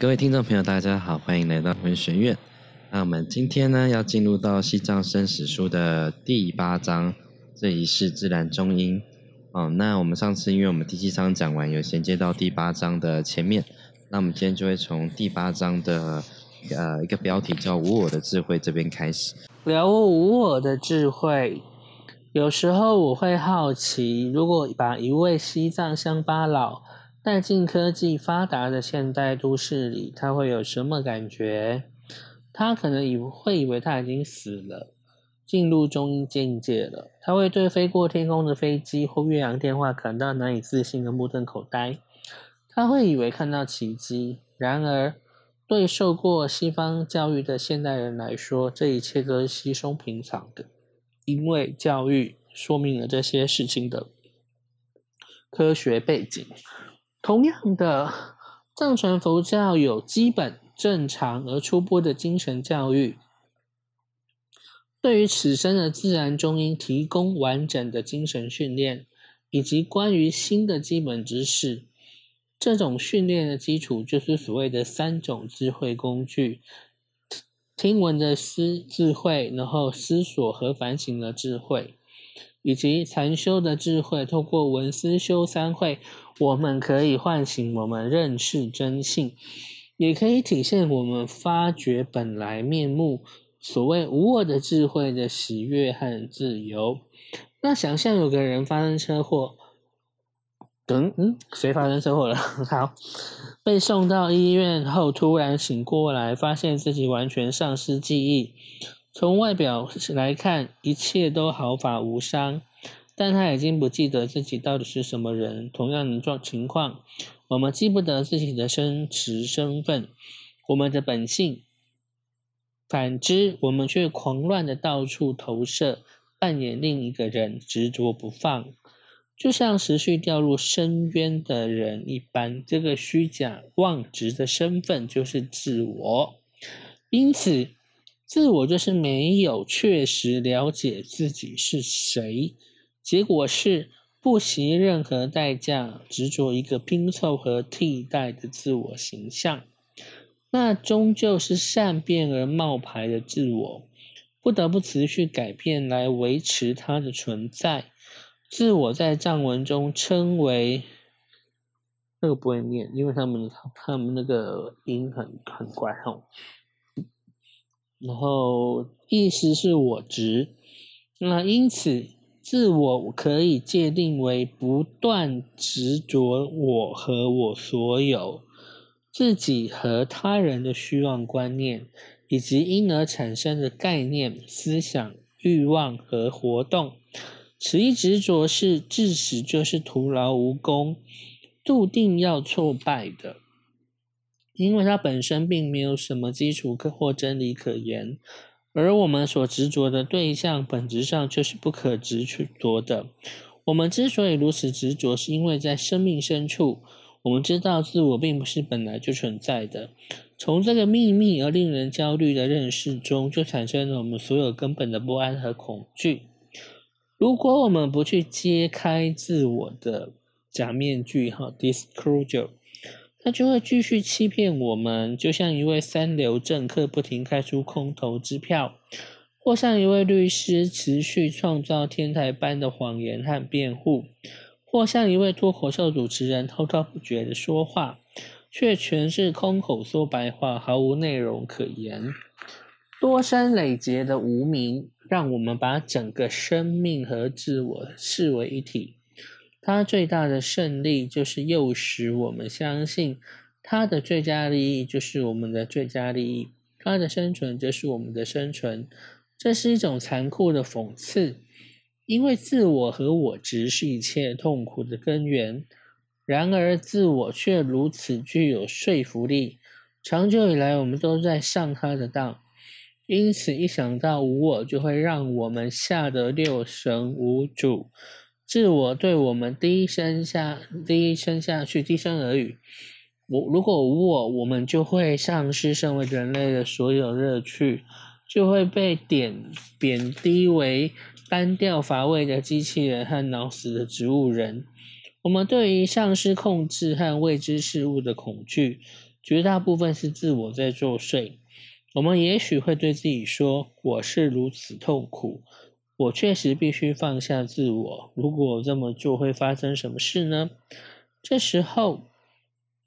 各位听众朋友，大家好，欢迎来到文学院。那我们今天呢，要进入到《西藏生死书》的第八章，这一世自然中音。哦，那我们上次因为我们第七章讲完，有衔接到第八章的前面，那我们今天就会从第八章的呃一个标题叫“无我的智慧”这边开始。了悟无我的智慧，有时候我会好奇，如果把一位西藏乡巴佬。带进科技发达的现代都市里，他会有什么感觉？他可能以会以为他已经死了，进入中阴境界了。他会对飞过天空的飞机或越洋电话感到难以置信的目瞪口呆。他会以为看到奇迹。然而，对受过西方教育的现代人来说，这一切都是稀松平常的，因为教育说明了这些事情的科学背景。同样的，藏传佛教有基本、正常而初步的精神教育，对于此生的自然中音提供完整的精神训练，以及关于新的基本知识。这种训练的基础就是所谓的三种智慧工具：听闻的思智慧，然后思索和反省的智慧。以及禅修的智慧，透过文思修三会，我们可以唤醒我们认识真性，也可以体现我们发掘本来面目。所谓无我的智慧的喜悦和自由。那想象有个人发生车祸，等嗯，谁发生车祸了？好，被送到医院后，突然醒过来，发现自己完全丧失记忆。从外表来看，一切都毫发无伤，但他已经不记得自己到底是什么人。同样的状情况，我们记不得自己的真实身份，我们的本性。反之，我们却狂乱的到处投射，扮演另一个人，执着不放，就像持续掉入深渊的人一般。这个虚假妄执的身份就是自我，因此。自我就是没有确实了解自己是谁，结果是不惜任何代价执着一个拼凑和替代的自我形象，那终究是善变而冒牌的自我，不得不持续改变来维持它的存在。自我在藏文中称为那个不会念，因为他们他们那个音很很怪吼。然后意思是我执，那因此自我可以界定为不断执着我和我所有自己和他人的虚妄观念，以及因而产生的概念、思想、欲望和活动。此一执着是至始就是徒劳无功，注定要挫败的。因为它本身并没有什么基础可或真理可言，而我们所执着的对象本质上就是不可执着的。我们之所以如此执着，是因为在生命深处，我们知道自我并不是本来就存在的。从这个秘密而令人焦虑的认识中，就产生了我们所有根本的不安和恐惧。如果我们不去揭开自我的假面具，哈，disclosure。他就会继续欺骗我们，就像一位三流政客不停开出空头支票，或像一位律师持续创造天台般的谎言和辩护，或像一位脱口秀主持人滔滔不绝的说话，却全是空口说白话，毫无内容可言。多生累劫的无名，让我们把整个生命和自我视为一体。他最大的胜利就是诱使我们相信，他的最佳利益就是我们的最佳利益，他的生存就是我们的生存。这是一种残酷的讽刺，因为自我和我执是一切痛苦的根源。然而，自我却如此具有说服力。长久以来，我们都在上他的当，因此一想到无我，就会让我们吓得六神无主。自我对我们低声下低声下去低声耳语。我如果无我，我们就会丧失身为人类的所有乐趣，就会被点贬低为单调乏味的机器人和脑死的植物人。我们对于丧失控制和未知事物的恐惧，绝大部分是自我在作祟。我们也许会对自己说：“我是如此痛苦，我确实必须放下自我。如果这么做，会发生什么事呢？”这时候，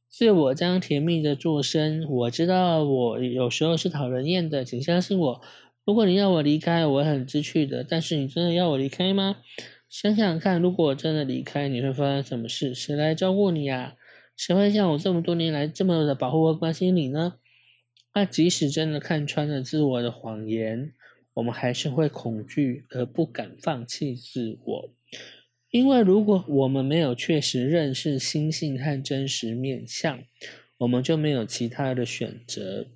自我将甜蜜的作声：“我知道我有时候是讨人厌的，请相信我。如果你要我离开，我很知趣的。但是你真的要我离开吗？想想看，如果我真的离开，你会发生什么事？谁来照顾你呀？谁会像我这么多年来这么的保护和关心你呢？”那即使真的看穿了自我的谎言，我们还是会恐惧而不敢放弃自我，因为如果我们没有确实认识心性和真实面相，我们就没有其他的选择。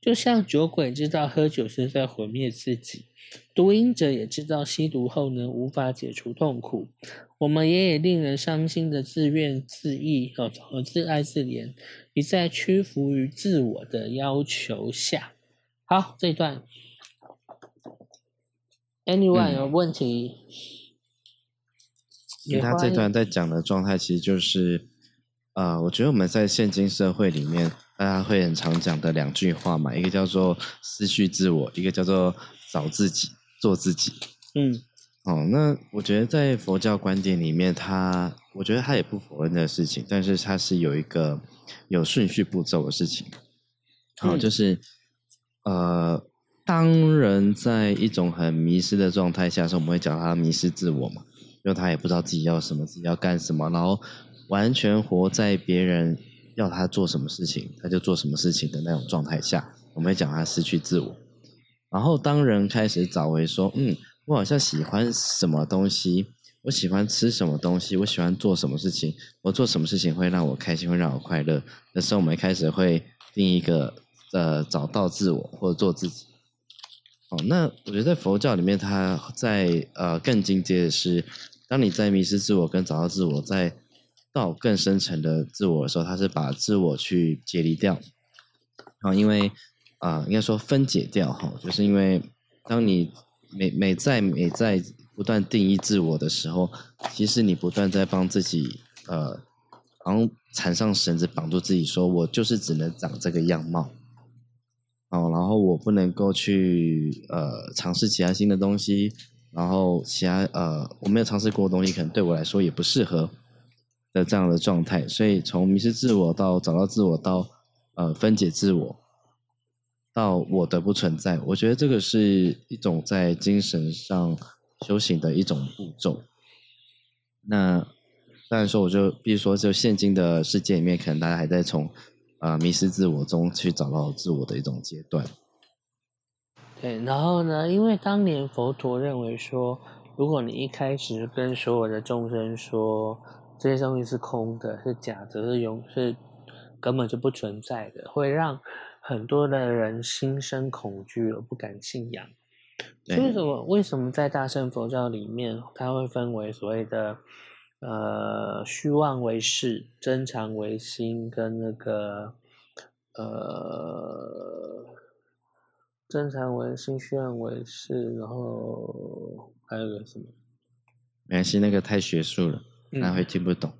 就像酒鬼知道喝酒是在毁灭自己，毒瘾者也知道吸毒后呢无法解除痛苦。我们也也令人伤心的自怨自艾和和自爱自怜，一再屈服于自我的要求下。好，这一段，anyone 有问题？他这段在讲的状态，其实就是，呃，我觉得我们在现今社会里面，大家会很常讲的两句话嘛，一个叫做失去自我，一个叫做找自己，做自己。嗯。哦，那我觉得在佛教观点里面，他我觉得他也不否认的事情，但是他是有一个有顺序步骤的事情。好，就是呃，当人在一种很迷失的状态下时，我们会讲他迷失自我嘛，因为他也不知道自己要什么，自己要干什么，然后完全活在别人要他做什么事情，他就做什么事情的那种状态下，我们会讲他失去自我。然后当人开始找回说，嗯。我好像喜欢什么东西，我喜欢吃什么东西，我喜欢做什么事情，我做什么事情会让我开心，会让我快乐。那时候我们开始会定一个呃，找到自我或者做自己。哦，那我觉得在佛教里面，它在呃更进阶的是，当你在迷失自我跟找到自我，在到更深层的自我的时候，它是把自我去解离掉。啊，因为啊，应该说分解掉哈，就是因为当你每每在每在不断定义自我的时候，其实你不断在帮自己呃，然后缠上绳子绑住自己，说我就是只能长这个样貌，哦，然后我不能够去呃尝试其他新的东西，然后其他呃我没有尝试过的东西，可能对我来说也不适合的这样的状态，所以从迷失自我到找到自我到呃分解自我。到我的不存在，我觉得这个是一种在精神上修行的一种步骤。那当然说，我就比如说，就现今的世界里面，可能大家还在从啊迷失自我中去找到自我的一种阶段。对，然后呢，因为当年佛陀认为说，如果你一开始跟所有的众生说这些东西是空的、是假的、是永是根本就不存在的，会让。很多的人心生恐惧而不敢信仰，所以什么？为什么在大乘佛教里面，它会分为所谓的呃虚妄为事、真常为心，跟那个呃真常为心、虚妄为事，然后还有个什么？没关系，那个太学术了，那会听不懂。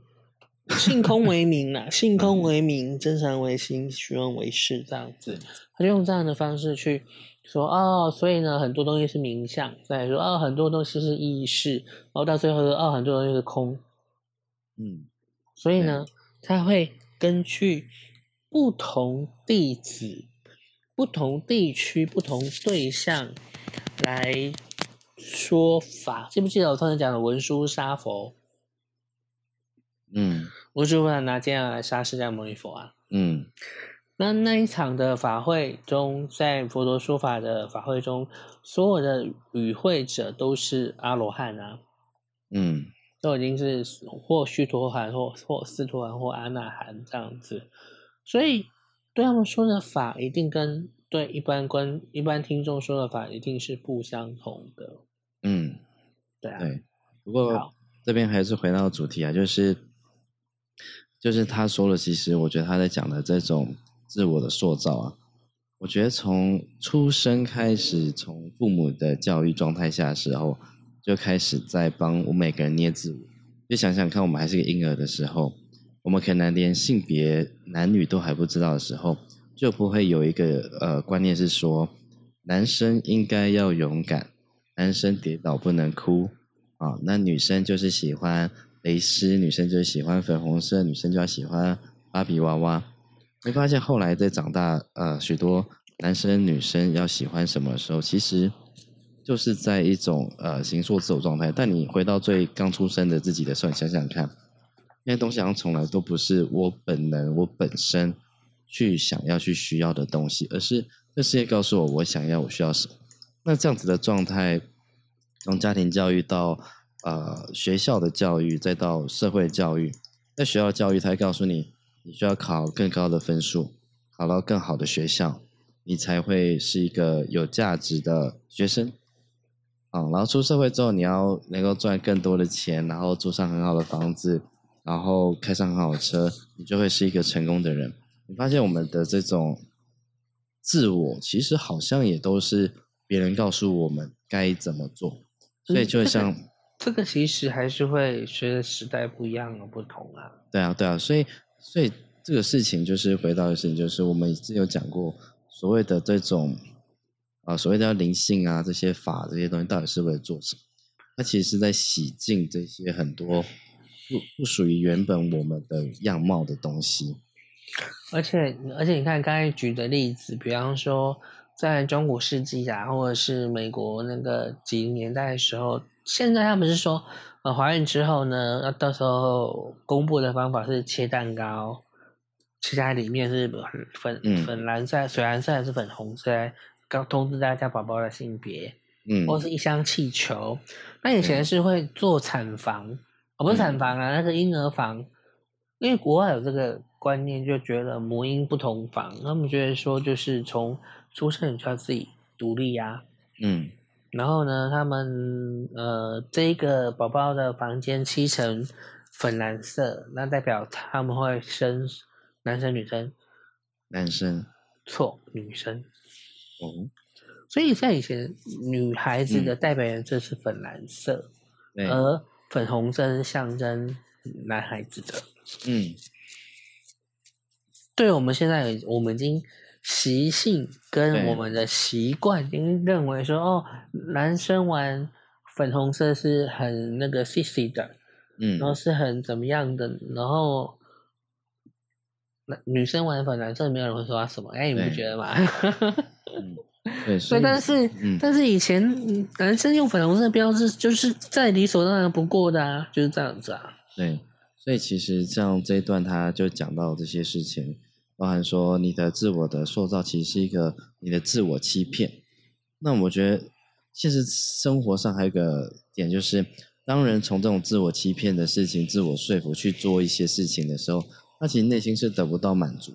性空为名啊，性空为名，真常为心，虚妄为事，这样子，他就用这样的方式去说哦，所以呢，很多东西是名相，再说哦，很多东西是意识，然后到最后说哦，很多东西是空，嗯，所以呢，他会根据不同弟子、不同地区、不同对象来说法。记不记得我刚才讲的文殊杀佛？嗯，文殊菩萨拿这样来杀释迦牟尼佛啊？嗯，那那一场的法会中，在佛陀说法的法会中，所有的与会者都是阿罗汉啊，嗯，都已经是或虚陀含或或斯陀含或阿那含这样子，所以对他们说的法，一定跟对一般观一般听众说的法，一定是不相同的。嗯，对啊，对，不过这边还是回到主题啊，就是。就是他说了，其实我觉得他在讲的这种自我的塑造啊，我觉得从出生开始，从父母的教育状态下的时候，就开始在帮我每个人捏自我。就想想看，我们还是个婴儿的时候，我们可能连性别男女都还不知道的时候，就不会有一个呃观念是说，男生应该要勇敢，男生跌倒不能哭啊，那女生就是喜欢蕾丝，女生就是喜欢粉红色，女生就要喜欢芭比娃娃。会发现后来在长大，呃，许多男生女生要喜欢什么的时候，其实就是在一种呃形塑自我状态。但你回到最刚出生的自己的时候，你想想看。那些东西好像从来都不是我本能、我本身去想要去需要的东西，而是这世界告诉我我想要、我需要什么。那这样子的状态，从家庭教育到呃学校的教育，再到社会教育，在学校教育，他会告诉你，你需要考更高的分数，考到更好的学校，你才会是一个有价值的学生。啊，然后出社会之后，你要能够赚更多的钱，然后住上很好的房子。然后开上很好的车，你就会是一个成功的人。你发现我们的这种自我，其实好像也都是别人告诉我们该怎么做，所以就像这个其实还是会随着时代不一样而不同啊。对啊，对啊，所以所以这个事情就是回到的事情，就是我们之前有讲过所谓的这种啊，所谓的灵性啊，这些法这些东西到底是为了做什么？它其实是在洗净这些很多。不不属于原本我们的样貌的东西，而且而且你看刚才举的例子，比方说在中古世纪啊，或者是美国那个几零年代的时候，现在他们是说，呃，怀孕之后呢，那到时候公布的方法是切蛋糕，切在里面是粉粉蓝色、水蓝色还是粉红色，刚通知大家宝宝的性别，嗯，或是一箱气球，那以前是会做产房。哦不是产房啊，那个婴儿房，因为国外有这个观念，就觉得母婴不同房，他们觉得说就是从出生就要自己独立呀，嗯，然后呢，他们呃这个宝宝的房间漆成粉蓝色，那代表他们会生男生女生，男生，错，女生，哦，所以在以前女孩子的代表颜色是粉蓝色，而粉红色是象征男孩子的，嗯，对我们现在我们已经习性跟我们的习惯已经认为说，哦，男生玩粉红色是很那个 sexy 的，嗯，然后是很怎么样的，然后那女生玩粉蓝色，没有人会说他什么，哎，你不觉得吗？对，所以但是，但是以前男生用粉红色标志，就是再理所当然不过的啊，就是这样子啊。对，所以其实像这一段，他就讲到这些事情，包含说你的自我的塑造，其实是一个你的自我欺骗。那我觉得，现实生活上还有一个点，就是当人从这种自我欺骗的事情、自我说服去做一些事情的时候，他其实内心是得不到满足。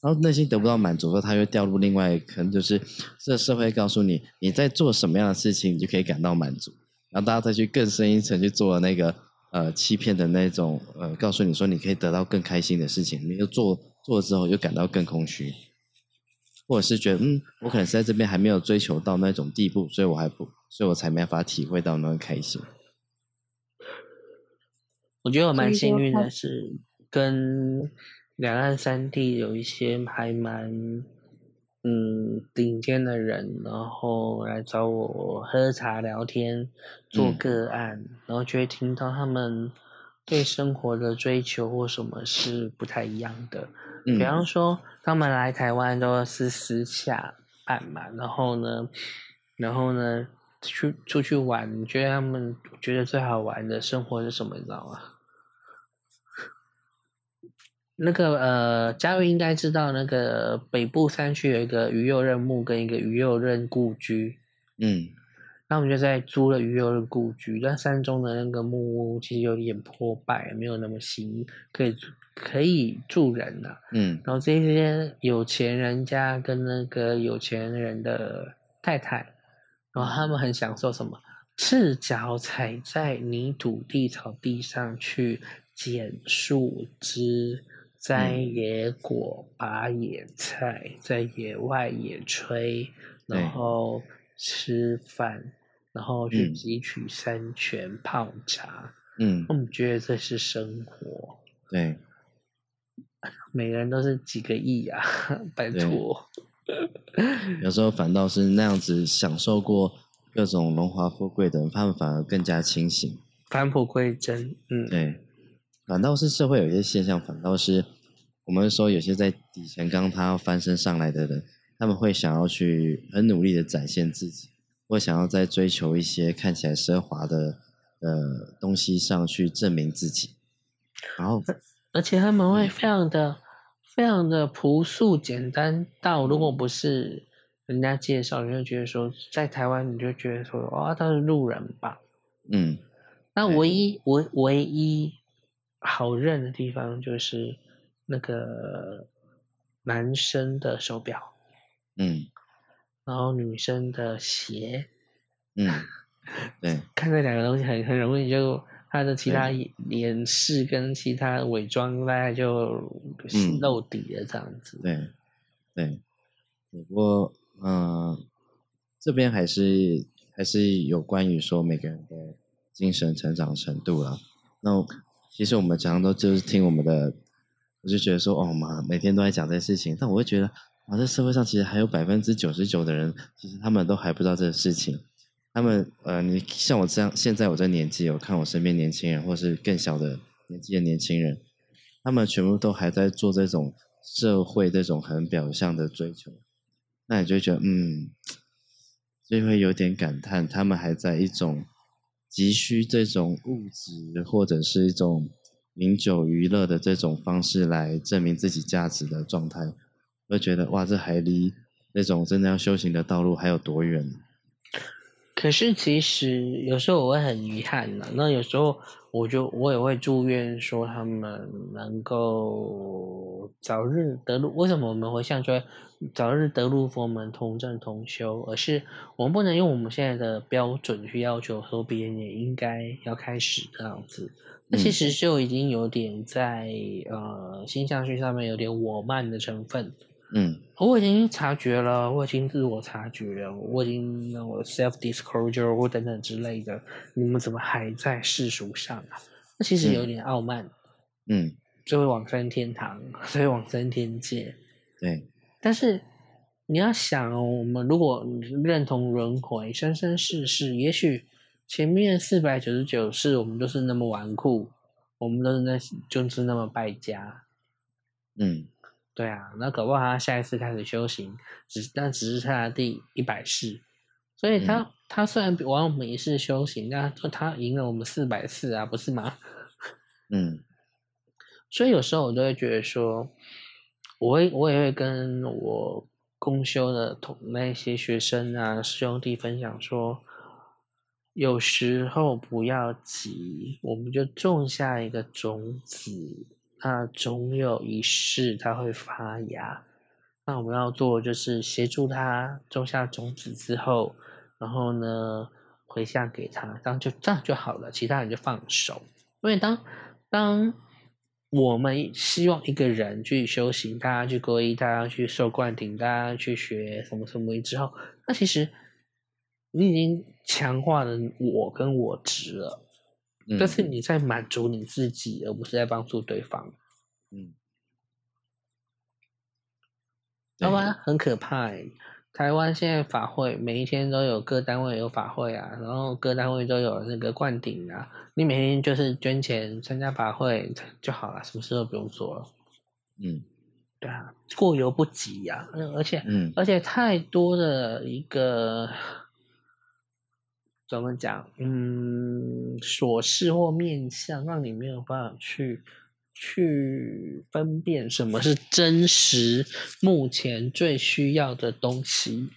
然后内心得不到满足，说他又掉入另外可能就是这个社会告诉你你在做什么样的事情，你就可以感到满足。然后大家再去更深一层去做那个呃欺骗的那种呃，告诉你说你可以得到更开心的事情，你又做做了之后又感到更空虚，或者是觉得嗯，我可能是在这边还没有追求到那种地步，所以我还不，所以我才没法体会到那个开心。我觉得我蛮幸运的是跟。两岸三地有一些还蛮嗯顶尖的人，然后来找我喝茶聊天，做个案，然后就会听到他们对生活的追求或什么是不太一样的。比方说，他们来台湾都是私下办嘛，然后呢，然后呢，去出去玩，你觉得他们觉得最好玩的生活是什么？你知道吗？那个呃，嘉瑞应该知道，那个北部山区有一个鱼右任墓跟一个鱼右任故居。嗯，那我们就在租了鱼右任故居，但山中的那个木屋其实有点破败，没有那么新，可以可以住人的。嗯，然后这些有钱人家跟那个有钱人的太太，然后他们很享受什么？赤脚踩在泥土地草地上去捡树枝。摘野果，拔野菜，在野外野炊，然后吃饭，然后去汲取山泉泡茶。嗯，我们觉得这是生活。对，每个人都是几个亿啊，拜托。有时候反倒是那样子享受过各种荣华富贵的人，他们反而更加清醒。返璞归真，嗯，对，反倒是社会有一些现象，反倒是我们说有些在底层刚他要翻身上来的人，他们会想要去很努力的展现自己，或想要在追求一些看起来奢华的呃东西上去证明自己，然后而且他们会非常的非常的朴素简单到，如果不是人家介绍，你就觉得说在台湾你就觉得说哦他是路人吧，嗯。那唯一唯唯一好认的地方就是那个男生的手表，嗯，然后女生的鞋，嗯，对，看这两个东西很很容易就他的其他掩饰跟其他伪装大概就露底了这样子。对，对，不过嗯，这边还是还是有关于说每个人的。精神成长程度了，那其实我们常常都就是听我们的，我就觉得说，哦妈，每天都在讲这些事情，但我会觉得，啊，这社会上其实还有百分之九十九的人，其实他们都还不知道这个事情。他们，呃，你像我这样，现在我这年纪，我看我身边年轻人，或是更小的年纪的年轻人，他们全部都还在做这种社会这种很表象的追求，那你就觉得，嗯，就会有点感叹，他们还在一种。急需这种物质或者是一种饮酒娱乐的这种方式来证明自己价值的状态，会觉得哇，这还离那种真的要修行的道路还有多远？可是其实有时候我会很遗憾呢。那有时候我就我也会祝愿说他们能够早日得入。为什么我们会像说早日得入佛门，同证同修？而是我们不能用我们现在的标准去要求说别人也应该要开始这样子。那其实就已经有点在呃心象学上面有点我慢的成分。嗯，我已经察觉了，我已经自我察觉了，我已经那我 self disclosure 或等等之类的，你们怎么还在世俗上啊？那其实有点傲慢，嗯，就会往生天堂，所以往生天界。对，但是你要想哦，我们如果认同轮回，生生世世，也许前面四百九十九世我们都是那么纨绔，我们都是那就是那么败家，嗯。对啊，那搞不好他下一次开始修行，只但只是他的第一百世，所以他他虽然往我们一世修行，但他赢了我们四百次啊，不是吗？嗯，所以有时候我都会觉得说，我会我也会跟我公修的同那些学生啊师兄弟分享说，有时候不要急，我们就种下一个种子。那总有一世它会发芽，那我们要做就是协助它种下种子之后，然后呢回向给他，这样就这样就好了，其他人就放手。因为当当我们希望一个人去修行，大家去皈依，大家去受灌顶，大家去学什么什么之后，那其实你已经强化了我跟我执了。但是你在满足你自己，而不是在帮助对方。嗯，台湾很可怕。台湾现在法会每一天都有各单位有法会啊，然后各单位都有那个灌顶啊。你每天就是捐钱参加法会就好了，什么事都不用做了。嗯，对啊，过犹不及呀。而且，嗯，而且太多的一个。怎么讲？嗯，琐事或面相，让你没有办法去去分辨什么是真实目前最需要的东西。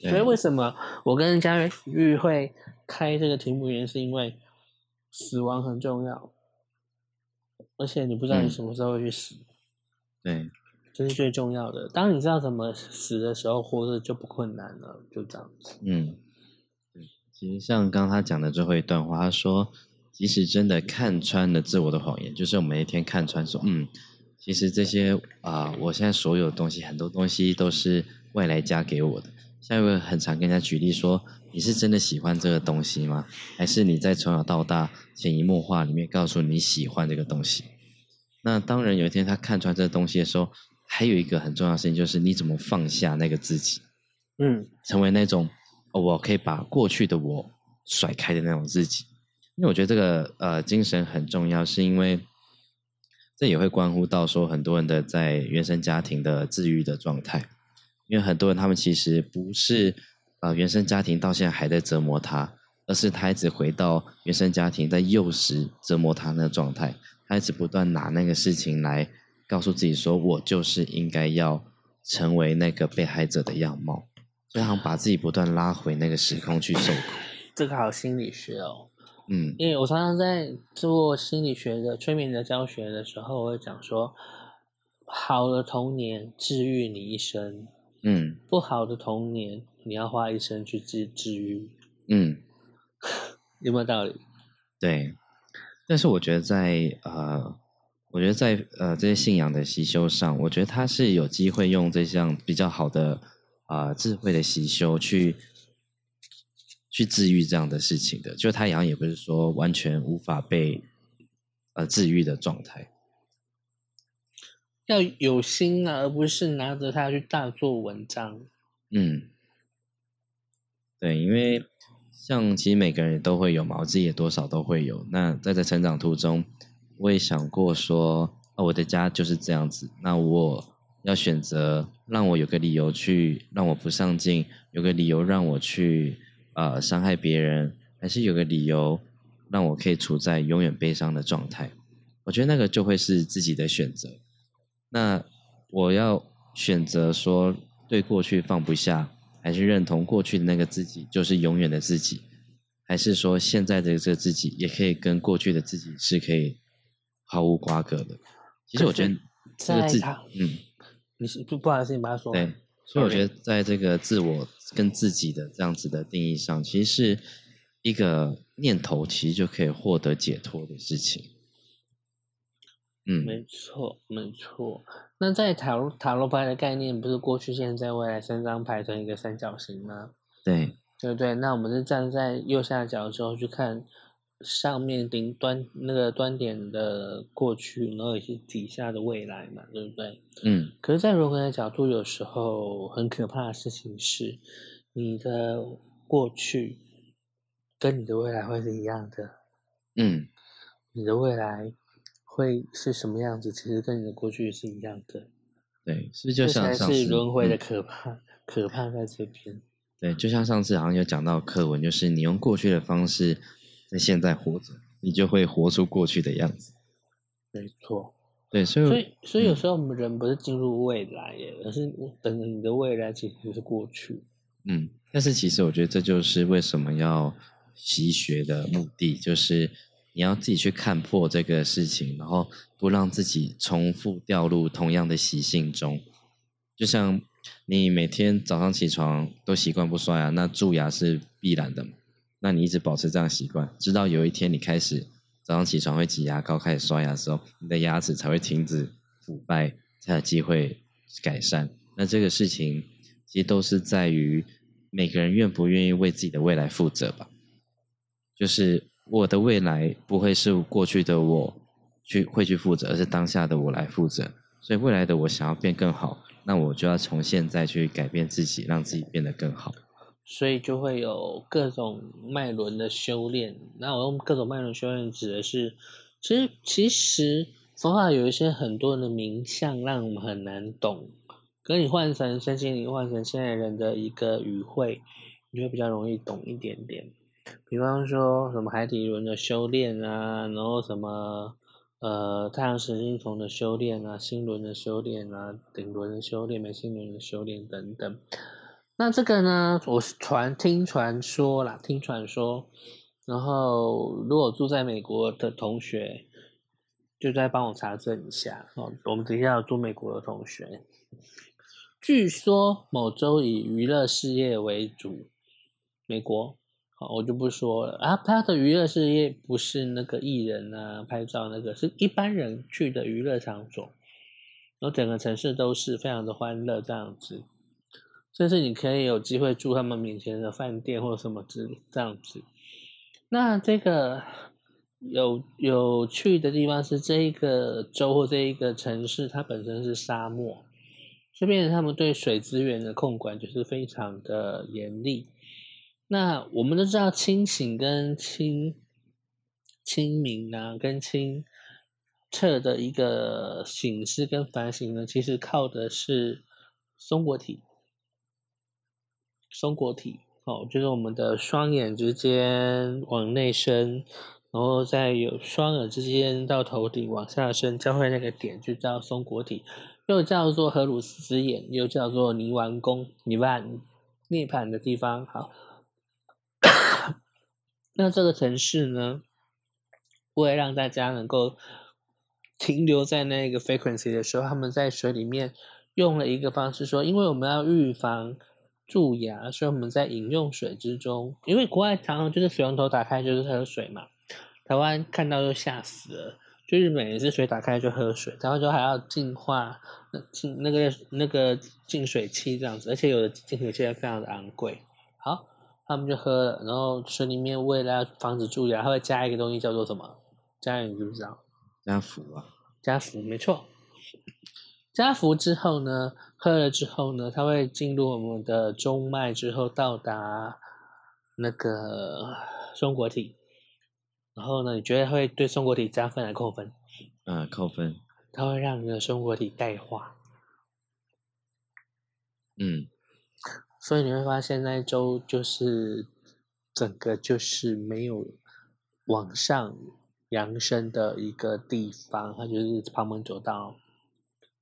所以为什么我跟嘉玉会开这个题目，原因是因为死亡很重要，而且你不知道你什么时候会去死。对，这是最重要的。当你知道怎么死的时候，活着就不困难了。就这样子。嗯。其实像刚刚他讲的最后一段话，他说：“即使真的看穿了自我的谎言，就是我们一天看穿说，嗯，其实这些啊，我现在所有的东西，很多东西都是外来加给我的。下一位很常跟人家举例说，你是真的喜欢这个东西吗？还是你在从小到大潜移默化里面告诉你喜欢这个东西？那当然有一天他看穿这个东西的时候，还有一个很重要的事情就是你怎么放下那个自己，嗯，成为那种我可以把过去的我甩开的那种自己。因为我觉得这个呃精神很重要，是因为这也会关乎到说很多人的在原生家庭的治愈的状态。因为很多人他们其实不是呃原生家庭到现在还在折磨他，而是他一直回到原生家庭在幼时折磨他那个状态，他一直不断拿那个事情来告诉自己说，我就是应该要成为那个被害者的样貌，所以好像把自己不断拉回那个时空去受苦。这个好心理学哦。嗯因为我常常在做心理学的催眠的教学的时候，我会讲说，好的童年治愈你一生，嗯不好的童年你要花一生去治治愈，嗯，有没有道理？对。但是我觉得在呃，我觉得在呃这些信仰的习修上，我觉得他是有机会用这项比较好的啊、呃智慧的习修去去治愈这样的事情的。就他好像也不是说完全无法被呃治愈的状态。要有心啊，而不是拿着它去大做文章。嗯，对，因为像其实每个人都会有嘛，我自己也多少都会有。那在这成长途中，我也想过说，啊，我的家就是这样子，那我要选择让我有个理由去让我不上进，有个理由让我去呃伤害别人，还是有个理由让我可以处在永远悲伤的状态？我觉得那个就会是自己的选择。那我要选择说对过去放不下，还是认同过去的那个自己就是永远的自己，还是说现在的这个自己也可以跟过去的自己是可以毫无瓜葛的？其实我觉得这个自己，嗯，你是不不好意思，你把它说。对，所以我觉得在这个自我跟自己的这样子的定义上，其实是一个念头，其实就可以获得解脱的事情。嗯，没错，没错。那在塔罗塔罗牌的概念，不是过去、现在、未来三张牌成一个三角形吗？对，对不对？那我们是站在右下角之后去看上面顶端那个端点的过去，然后也是底下的未来嘛，对不对？嗯可是，在轮回的角度，有时候很可怕的事情是，你的过去跟你的未来会是一样的，嗯，你的未来会是什么样子，其实跟你的过去是一样的。对，是不是就像上次是轮回的嗯可怕，可怕在这边。对，就像上次好像有讲到课文，就是你用过去的方式在现在活着，你就会活出过去的样子。没错。对，所以所以，所以有嗯时候我们人不是进入未来耶，而是等着你的未来其实是过去。嗯，但是其实我觉得这就是为什么要习学的目的，就是你要自己去看破这个事情，然后不让自己重复掉入同样的习性中。就像你每天早上起床都习惯不刷牙，那蛀牙是必然的嘛。那你一直保持这样习惯，直到有一天你开始早上起床会挤牙膏，开始刷牙的时候，你的牙齿才会停止腐败，才有机会改善。那这个事情其实都是在于每个人愿不愿意为自己的未来负责吧。就是我的未来不会是过去的我去会去负责，而是当下的我来负责。所以未来的我想要变更好，那我就要从现在去改变自己，让自己变得更好。所以就会有各种脉轮的修炼。那我用各种脉轮修炼指的是，其实其实佛法有一些很多人的名相让我们很难懂，可你换成身心灵，换成现在人的一个语汇，你会比较容易懂一点点。比方说什么海底轮的修炼啊，然后什么呃太阳神经丛的修炼啊，心轮的修炼啊，顶轮的修炼、眉心轮的修炼等等。那这个呢，我是传听传说啦，听传说。然后，如果住在美国的同学，就再帮我查证一下哦。我们等一下有住美国的同学，据说某州以娱乐事业为主，美国好，我就不说了啊。他的娱乐事业不是那个艺人啊，拍照那个，是一般人去的娱乐场所。然后整个城市都是非常的欢乐这样子。甚至你可以有机会住他们面前的饭店或者什么之这样子。那这个有有趣的地方是，这一个州或这一个城市，它本身是沙漠，这边他们对水资源的控管就是非常的严厉。那我们都知道，清醒跟清清明啊，跟清澈的一个醒思跟反省呢，其实靠的是松果体，松果体哦，就是我们的双眼之间往内伸。然后在有双耳之间到头顶往下伸交汇那个点就叫松果体，又叫做荷鲁斯之眼，又叫做泥丸宫、泥丸涅槃的地方。好，那这个城市呢，为了让大家能够停留在那个 frequency 的时候，他们在水里面用了一个方式，说因为我们要预防蛀牙，所以我们在饮用水之中，因为国外常常就是水龙头打开就是喝水嘛。台湾看到就吓死了，就日本也是水打开就喝水，然后就还要净化那净那个那个净水器这样子，而且有的净水器还非常的昂贵。好，他们就喝了，然后水里面为了防止蛀牙，它会加一个东西叫做什么？加你知不知道？加氟啊，加氟，没错。加氟之后呢，喝了之后呢，它会进入我们的中脉之后到达那个松果体。然后呢？你觉得会对松果体加分还是扣分？嗯，扣分。它会让你的松果体钙化。嗯。所以你会发现那一周就是整个就是没有往上扬升的一个地方，它就是旁门左道。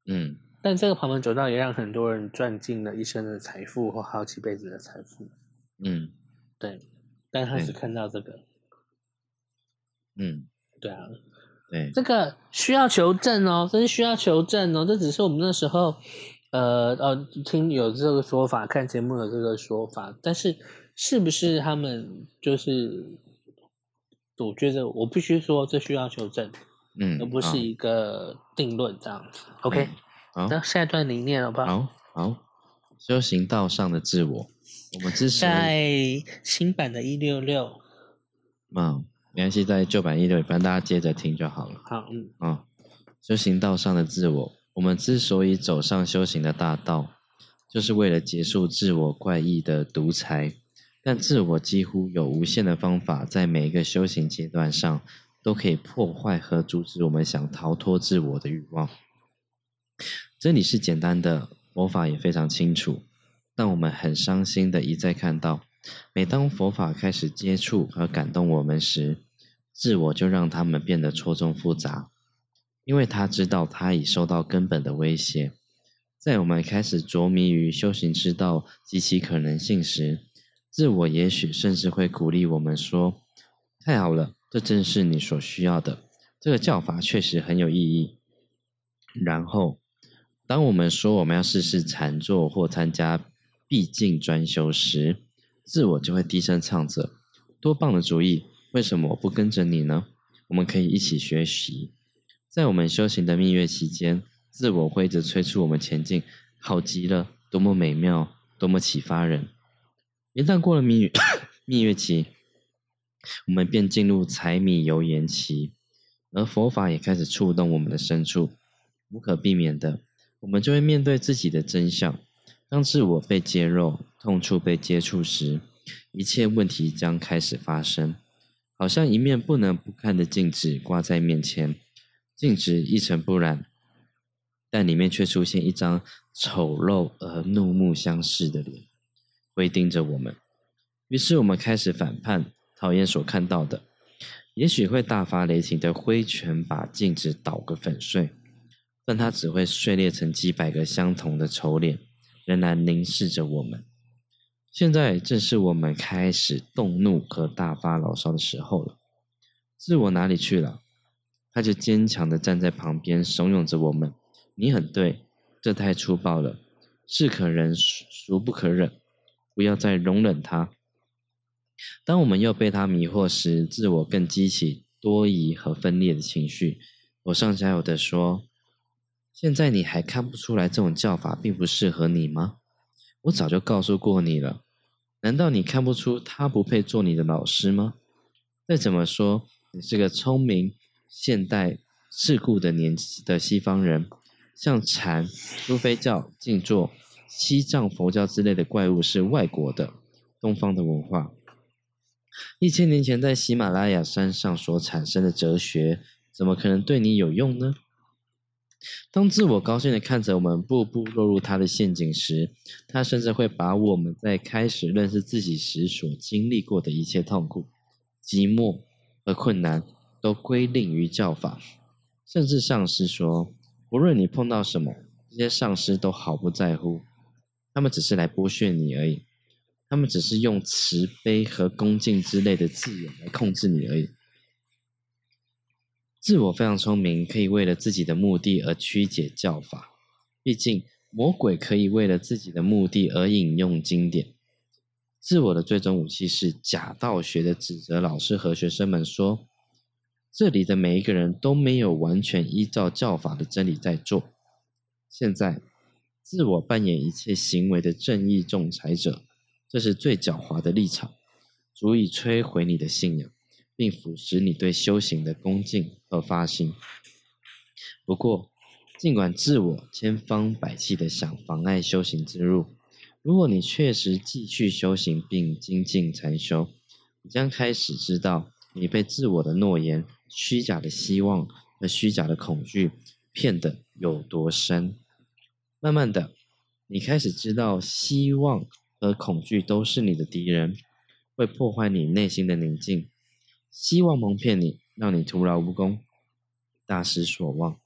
嗯。但这个旁门左道也让很多人赚尽了一生的财富或好几辈子的财富。嗯。对。但他只看到这个。嗯，对啊，对，这个需要求证哦，这是需要求证哦，这只是我们那时候，呃呃，听有这个说法，看节目有这个说法，但是是不是他们就是，我觉得我必须说这需要求证，嗯，而不是一个定论这样子。OK，好，那下一段你念好不好？好，好，修行道上的自我，我们之在新版的一六六，嗯。没关系，在旧版一六，反正大家接着听就好了。好，嗯，啊，修行道上的自我，我们之所以走上修行的大道，就是为了结束自我怪异的独裁。但自我几乎有无限的方法，在每一个修行阶段上，都可以破坏和阻止我们想逃脱自我的欲望。真理是简单的，佛法也非常清楚，但我们很伤心的一再看到。每当佛法开始接触和感动我们时，自我就让他们变得错综复杂，因为他知道他已受到根本的威胁。在我们开始着迷于修行之道及其可能性时，自我也许甚至会鼓励我们说：“太好了，这正是你所需要的。这个叫法确实很有意义。”然后，当我们说我们要试试禅坐或参加闭境专修时，自我就会低声唱着：“多棒的主意！为什么我不跟着你呢？我们可以一起学习。”在我们修行的蜜月期间，自我会一直催促我们前进。好极了，多么美妙，多么启发人！一旦过了蜜月 蜜月期，我们便进入柴米油盐期，而佛法也开始触动我们的深处。无可避免的，我们就会面对自己的真相。当自我被揭露、痛处被接触时，一切问题将开始发生，好像一面不能不看的镜子挂在面前，镜子一尘不染，但里面却出现一张丑陋而怒目相视的脸，会盯着我们。于是我们开始反叛，讨厌所看到的，也许会大发雷霆的挥拳把镜子捣个粉碎，但它只会碎裂成几百个相同的丑脸。仍然凝视着我们。现在正是我们开始动怒和大发牢骚的时候了。自我哪里去了？他就坚强的站在旁边，怂恿着我们：“你很对，这太粗暴了，是可忍孰不可忍，不要再容忍他。”当我们又被他迷惑时，自我更激起多疑和分裂的情绪。我上加有的说。现在你还看不出来这种叫法并不适合你吗？我早就告诉过你了，难道你看不出他不配做你的老师吗？再怎么说，你是个聪明、现代、世故的年的西方人，像禅、苏菲教、静坐、西藏佛教之类的怪物是外国的，东方的文化。一千年前在喜马拉雅山上所产生的哲学，怎么可能对你有用呢？当自我高兴的看着我们步步落入他的陷阱时，他甚至会把我们在开始认识自己时所经历过的一切痛苦、寂寞和困难，都归令于教法。甚至上师说，无论你碰到什么，这些上师都毫不在乎，他们只是来剥削你而已。他们只是用慈悲和恭敬之类的字眼来控制你而已。自我非常聪明，可以为了自己的目的而曲解教法。毕竟，魔鬼可以为了自己的目的而引用经典。自我的最终武器是假道学的指责老师和学生们说：“这里的每一个人都没有完全依照教法的真理在做。”现在，自我扮演一切行为的正义仲裁者。这是最狡猾的立场，足以摧毁你的信仰，并腐蚀你对修行的恭敬和发心。不过，尽管自我千方百计的想妨碍修行之路，如果你确实继续修行并精进禅修，你将开始知道你被自我的诺言、虚假的希望和虚假的恐惧骗得有多深。慢慢的，你开始知道希望。和恐惧都是你的敌人，会破坏你内心的宁静。希望蒙骗你，让你徒劳无功，大失所望；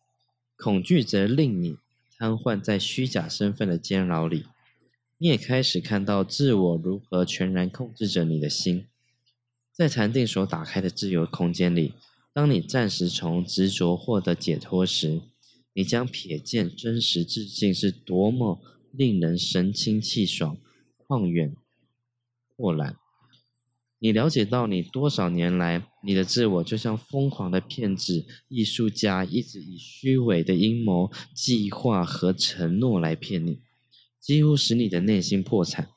恐惧则令你瘫痪在虚假身份的监牢里。你也开始看到自我如何全然控制着你的心。在禅定所打开的自由空间里，当你暂时从执着获得解脱时，你将瞥见真实自信是多么令人神清气爽。旷远豁然，你了解到，你多少年来，你的自我就像疯狂的骗子、艺术家，一直以虚伪的阴谋、计划和承诺来骗你，几乎使你的内心破产。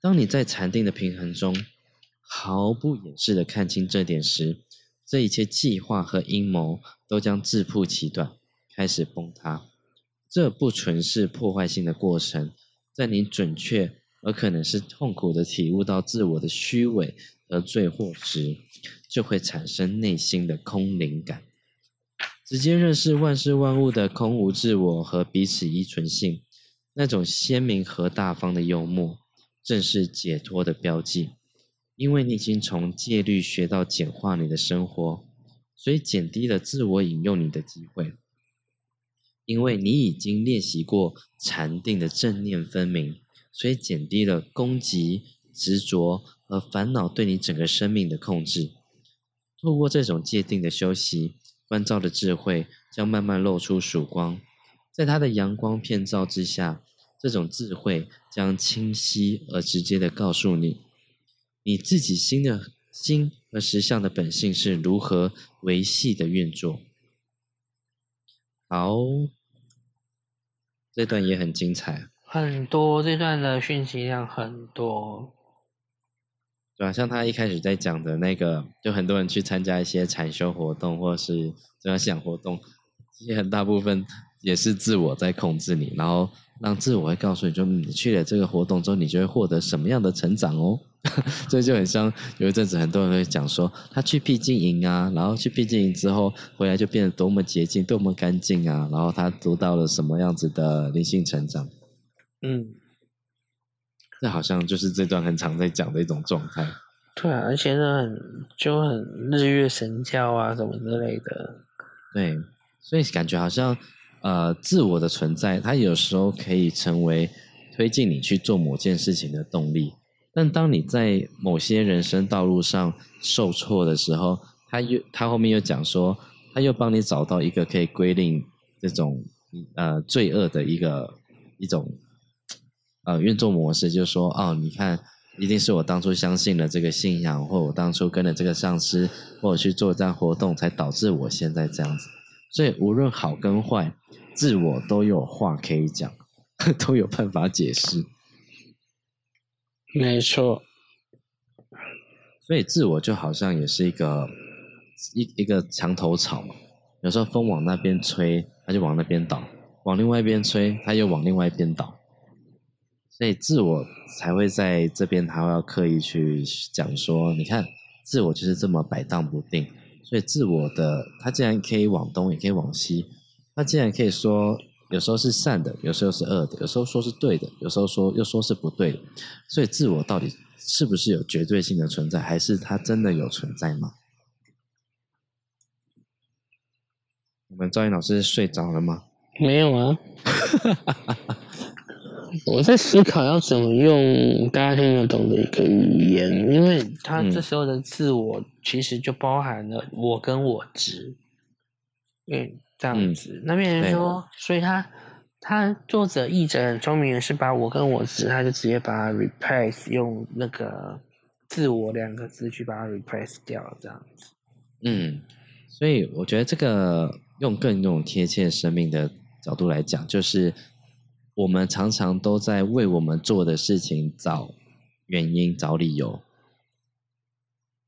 当你在禅定的平衡中，毫不掩饰的看清这点时，这一切计划和阴谋都将自曝其短，开始崩塌。这不纯是破坏性的过程。在你准确而可能是痛苦的体悟到自我的虚伪和罪祸时，就会产生内心的空灵感，直接认识万事万物的空无自我和彼此依存性。那种鲜明和大方的幽默，正是解脱的标记。因为你已经从戒律学到简化你的生活，所以减低了自我引诱你的机会。因为你已经练习过禅定的正念分明，所以减低了攻击、执着和烦恼对你整个生命的控制。透过这种界定的修习，关照的智慧将慢慢露出曙光。在它的阳光片照之下，这种智慧将清晰而直接的告诉你，你自己心的心和实相的本性是如何维系的运作。好，这段也很精彩，很多这段的讯息量很多，对吧？像他一开始在讲的那个，就很多人去参加一些禅修活动或者是这样想活动，其实很大部分也是自我在控制你，然后让自我会告诉你，就你去了这个活动之后，你就会获得什么样的成长哦。所以就很像有一阵子，很多人会讲说，他去僻静营啊，然后去僻静营之后回来就变得多么洁净、多么干净啊，然后他读到了什么样子的灵性成长。嗯，这好像就是这段很常在讲的一种状态。对啊，而且是很就很日月神教啊什么之类的。对，所以感觉好像呃，自我的存在，它有时候可以成为推进你去做某件事情的动力。但当你在某些人生道路上受挫的时候，他又他后面又讲说，他又帮你找到一个可以归零这种呃罪恶的一个一种呃运作模式，就是说哦，你看，一定是我当初相信了这个信仰，或我当初跟了这个上司，或者去做这样活动，才导致我现在这样子。所以无论好跟坏，自我都有话可以讲，都有办法解释。没错，所以自我就好像也是一个一一个墙头草嘛，有时候风往那边吹，它就往那边倒；往另外一边吹，它又往另外一边倒。所以自我才会在这边，他要刻意去讲说，你看，自我就是这么摆荡不定。所以自我的，它既然可以往东，也可以往西，它既然可以说。有时候是善的，有时候是恶的，有时候说是对的，有时候说又说是不对的。所以自我到底是不是有绝对性的存在，还是它真的有存在吗？我们赵云老师睡着了吗？没有啊，我在思考要怎么用大家听得懂的一个语言，因为他这时候的自我其实就包含了我跟我执，嗯。这样子，那边人说，所以他他作者译者很聪明的是把我跟我字，他就直接把它 replace 用那个自我两个字去把它 replace 掉，这样子。嗯，所以我觉得这个用更用贴切生命的角度来讲，就是我们常常都在为我们做的事情找原因、找理由，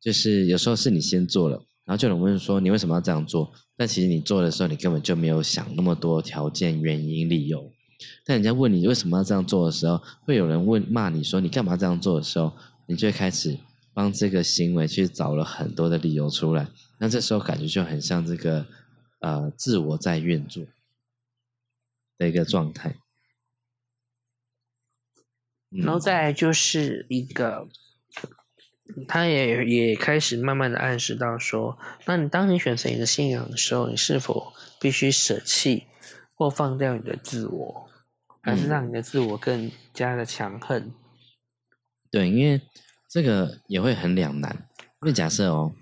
就是有时候是你先做了。然后就有人问说：“你为什么要这样做？”但其实你做的时候，你根本就没有想那么多条件、原因、理由。但人家问你为什么要这样做的时候，会有人问骂你说：“你干嘛这样做的时候？”你就会开始帮这个行为去找了很多的理由出来。那这时候感觉就很像这个呃自我在运作的一个状态。然后再就是一个。他也也开始慢慢的暗示到说，那你当你选择你的信仰的时候，你是否必须舍弃或放掉你的自我，还是让你的自我更加的强横？对，因为这个也会很两难。因为假设哦，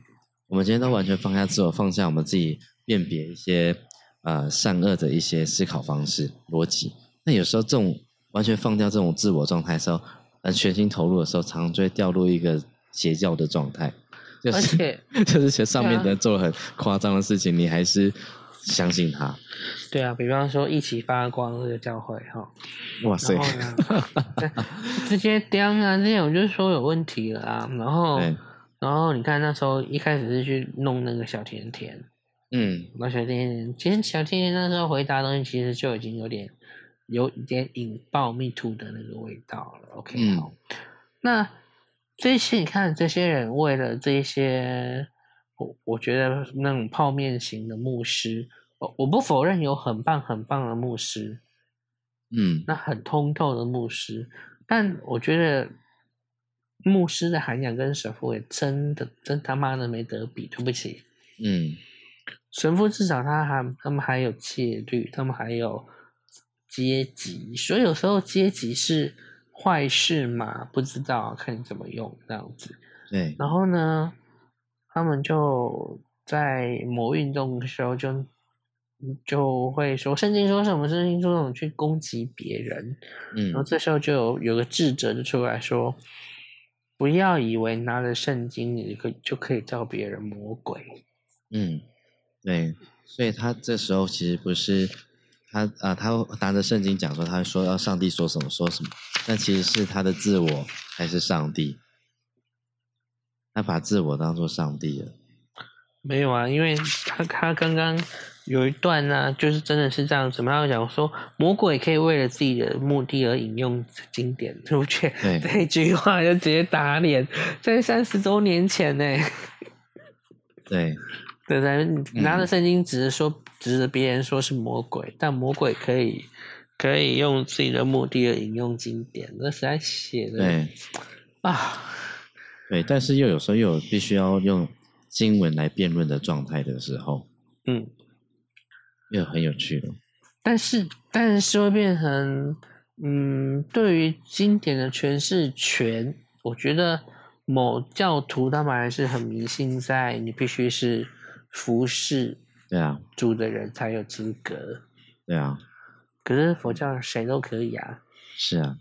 我们今天都完全放下自我，放下我们自己辨别一些呃善恶的一些思考方式逻辑，那有时候这种完全放掉这种自我状态的时候，呃，全心投入的时候，常常就会掉入一个。邪教的状态，就是就是前上面的人做了很夸张的事情，你还是相信他？对啊，比方说一起发光这个教会哈，哇塞，直接丢啊！之前我就说有问题了啊，然后然后你看那时候一开始是去弄那个小甜甜，嗯，那小甜甜，其实小甜甜那时候回答东西其实就已经有点有一点引爆蜜兔的那个味道了。OK，好，那。这些你看，这些人为了这些，我我觉得那种泡面型的牧师，我我不否认有很棒很棒的牧师，嗯，那很通透的牧师，但我觉得牧师的涵养跟神父也真的真他妈的没得比，对不起，嗯，神父至少他还他们还有戒律，他们还有阶级，所以有时候阶级是。坏事嘛，不知道看你怎么用这样子。对，然后呢，他们就在某运动的时候就就会说圣经说什么，圣经说什么去攻击别人。嗯，然后这时候就有有个智者就出来说，不要以为拿着圣经你可就可以叫别人魔鬼。嗯，对，所以他这时候其实不是。他啊，他拿着圣经讲说，他说要上帝说什么说什么，但其实是他的自我还是上帝？他把自我当做上帝了？没有啊，因为他他刚刚有一段呢，就是真的是这样子。他讲说，魔鬼可以为了自己的目的而引用经典，对不对？对，这句话就直接打脸，在三十周年前呢。对。对 对，拿着圣经只是说，指着别人说是魔鬼，但魔鬼可以可以用自己的目的而引用经典，那实在写的对啊，对，但是又有时候又有必须要用经文来辩论的状态的时候，嗯，又很有趣了。但是但是会变成，嗯，对于经典的诠释权，我觉得某教徒他们还是很迷信，在你必须是。服侍对啊，住的人才有资格。对啊，可是佛教谁都可以啊。是啊，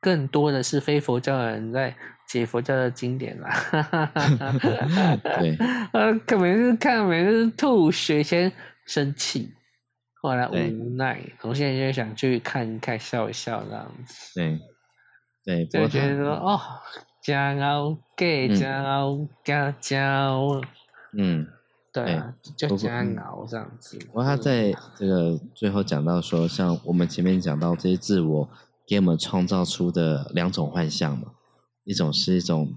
更多的是非佛教的人在解佛教的经典啦。对，呃，可每次看，每次吐血，先生气，后来无奈，我现在就想去看一看，笑一笑这样子。对，对，就觉得说，哦，加熬给加熬加加熬，嗯，对啊，就不过加嗯熬这样子。不过他在这个最后讲到说，像我们前面讲到这些自我给我们创造出的两种幻象嘛，一种是一种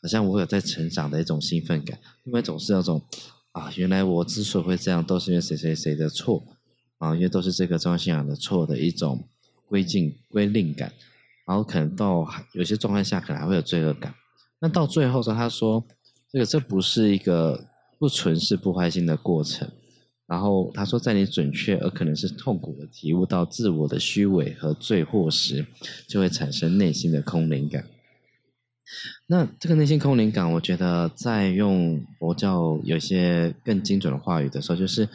好像我有在成长的一种兴奋感，另外一种是那种啊，原来我之所以会这样，都是因为谁谁谁的错啊，因为都是这个宗教信仰的错的一种归进归令感，然后可能到有些状态下可能还会有罪恶感。那到最后呢，他说这个这不是一个不纯是不坏心的过程。然后他说，在你准确而可能是痛苦的体悟到自我的虚伪和罪祸时，就会产生内心的空灵感。那这个内心空灵感，我觉得在用佛教有些更精准的话语的时候，就是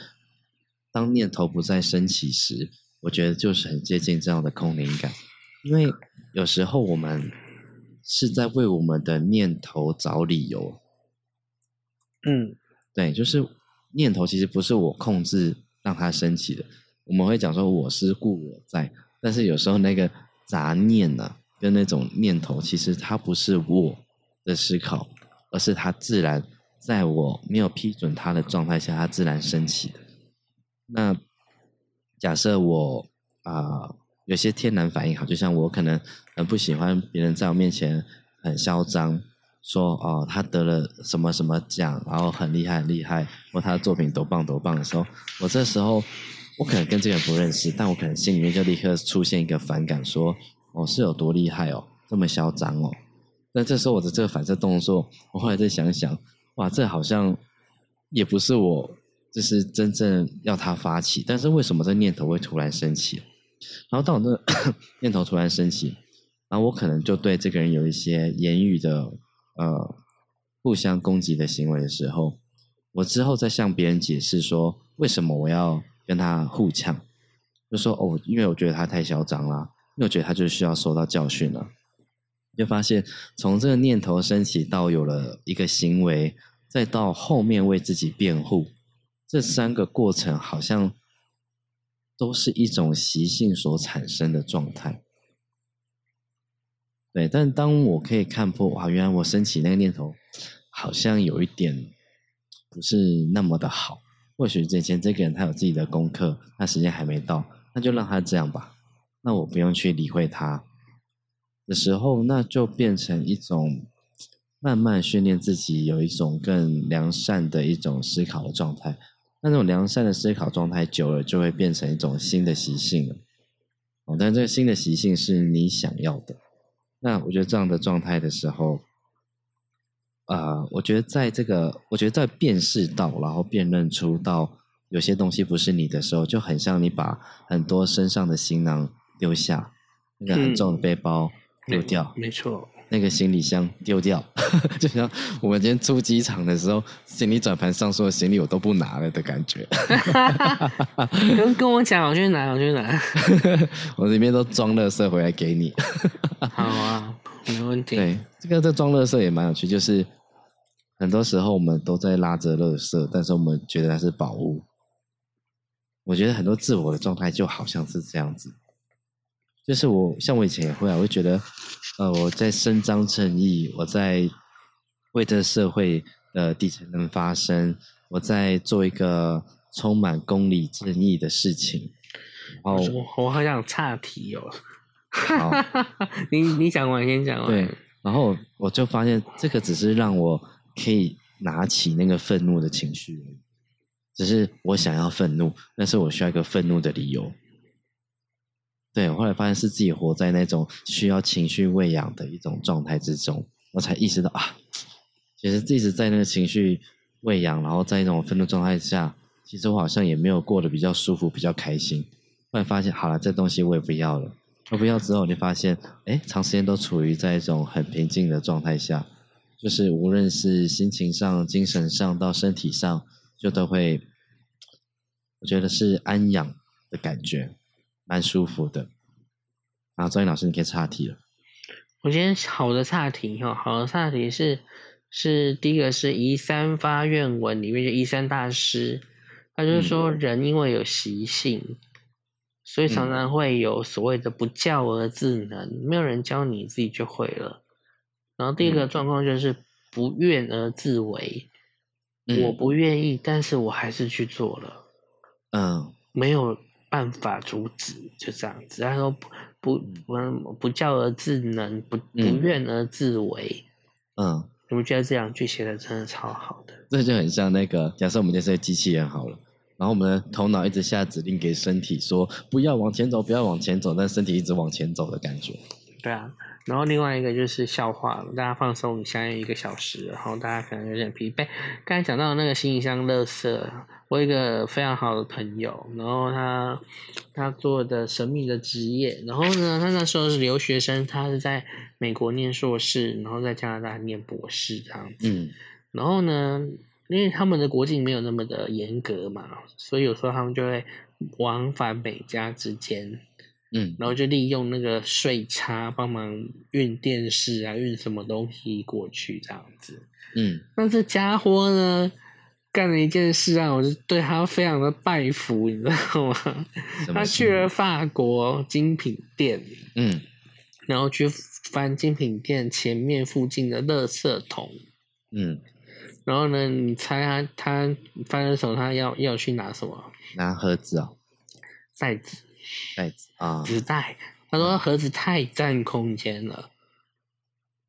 当念头不再升起时，我觉得就是很接近这样的空灵感。因为有时候我们是在为我们的念头找理由，嗯对，就是念头其实不是我控制让它升起的。我们会讲说我是故我在，但是有时候那个杂念呢、跟那种念头，其实它不是我的思考，而是它自然在我没有批准它的状态下，它自然升起的。那假设我啊、有些天然反应好，就像我可能很不喜欢别人在我面前很嚣张，说哦他得了什么什么奖，然后很厉害很厉害，或他的作品多棒多棒的时候，我这时候我可能跟这个人不认识，但我可能心里面就立刻出现一个反感，说哦是有多厉害哦，这么嚣张哦。那这时候我的这个反射动作，我后来再想想，哇，这好像也不是我就是真正要他发起，但是为什么这念头会突然升起？然后当我这念头突然升起，然后我可能就对这个人有一些言语的呃互相攻击的行为的时候，我之后再向别人解释说为什么我要跟他互呛，就说哦，因为我觉得他太嚣张啦，因为我觉得他就需要受到教训了。就发现从这个念头升起到有了一个行为，再到后面为自己辩护，这三个过程好像都是一种习性所产生的状态。对，但当我可以看破，哇，原来我升起那个念头，好像有一点不是那么的好。或许之前这个人他有自己的功课，那时间还没到，那就让他这样吧。那我不用去理会他的时候，那就变成一种慢慢训练自己有一种更良善的一种思考的状态。那种良善的思考状态久了，就会变成一种新的习性。哦，但这个新的习性是你想要的。那我觉得这样的状态的时候，呃，我觉得在这个，我觉得在辨识到，然后辨认出到有些东西不是你的时候，就很像你把很多身上的行囊丢下，那个很重的背包丢掉，没错。那个行李箱丢掉，就像我们今天出机场的时候，行李转盘上所有行李我都不拿了的感觉，跟 跟我讲，我去拿，我去拿。我里面都装垃圾回来给你。好啊，没问题。对，这个这装垃圾也蛮有趣，就是很多时候我们都在拉着垃圾，但是我们觉得它是宝物。我觉得很多自我的状态就好像是这样子，就是我像我以前也会啊，我会觉得，呃，我在伸张正义，我在为这社会的底层人发声，我在做一个充满公理正义的事情。哦我我好想岔题哦。好，你你讲完先讲完。对，然后我就发现这个只是让我可以拿起那个愤怒的情绪而已，只是我想要愤怒，但是我需要一个愤怒的理由。对，我后来发现是自己活在那种需要情绪喂养的一种状态之中，我才意识到啊，其实一直在那个情绪喂养，然后在那种愤怒状态下，其实我好像也没有过得比较舒服、比较开心。后来发现，好了，这东西我也不要了。我不要之后，你发现，哎，长时间都处于在一种很平静的状态下，就是无论是心情上、精神上到身体上，就都会，我觉得是安养的感觉，蛮舒服的。然后周英老师，你可以岔题了。我今天好的岔题哈，好的岔题是是第一个是宜三发愿文里面的宜三大师，他就是说人因为有习性，所以常常会有所谓的不教而自能，没有人教你自己就会了。然后第一个状况就是不愿而自为，嗯我不愿意，但是我还是去做了，嗯没有办法阻止，就这样子。他说不不不不教而自能，不不嗯愿而自为。嗯，你们觉得这两句写的真的超好的？这就很像那个，假设我们就是个机器人好了，然后我们的头脑一直下指令给身体说不要往前走，不要往前走，但身体一直往前走的感觉。对啊，然后另外一个就是笑话，大家放松一下，一个小时，然后大家可能有点疲惫。刚才讲到那个行李箱垃圾，我有一个非常好的朋友，然后他他做的神秘的职业，然后呢，他那时候是留学生，他是在美国念硕士，然后在加拿大念博士这样子。嗯然后呢，因为他们的国境没有那么的严格嘛，所以有时候他们就会往返美加之间。嗯然后就利用那个税差帮忙运电视啊，运什么东西过去这样子。嗯那这家伙呢，干了一件事啊，我就对他非常的拜服，你知道吗？他去了法国精品店，嗯然后去翻精品店前面附近的垃圾桶。嗯，然后呢，你猜他他翻的时候，他要要去拿什么？拿盒子哦，袋子、袋子啊，纸袋。他说盒子太占空间了。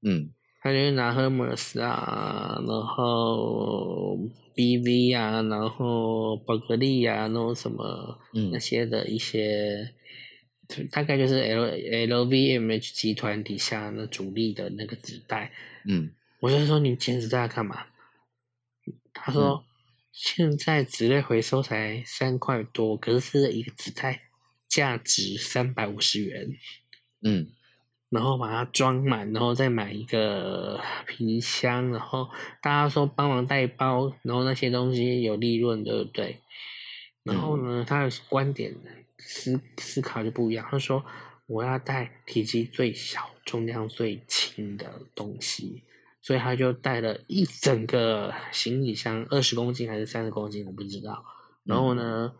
嗯他就拿 Hermes 啊，然后 BV 啊，然后宝格丽啊，那种什么那嗯些的一些，大概就是 L LVMH 集团底下那主力的那个纸袋。嗯我就说你捡纸袋干嘛？他说、现在纸类回收才三块多，可是一个纸袋价值三百五十元。嗯然后把它装满，然后再买一个皮箱，然后大家说帮忙带包，然后那些东西有利润，对不对？然后呢，他的观点思思考就不一样，他说我要带体积最小、重量最轻的东西，所以他就带了一整个行李箱，二十公斤还是三十公斤，我不知道。然后呢，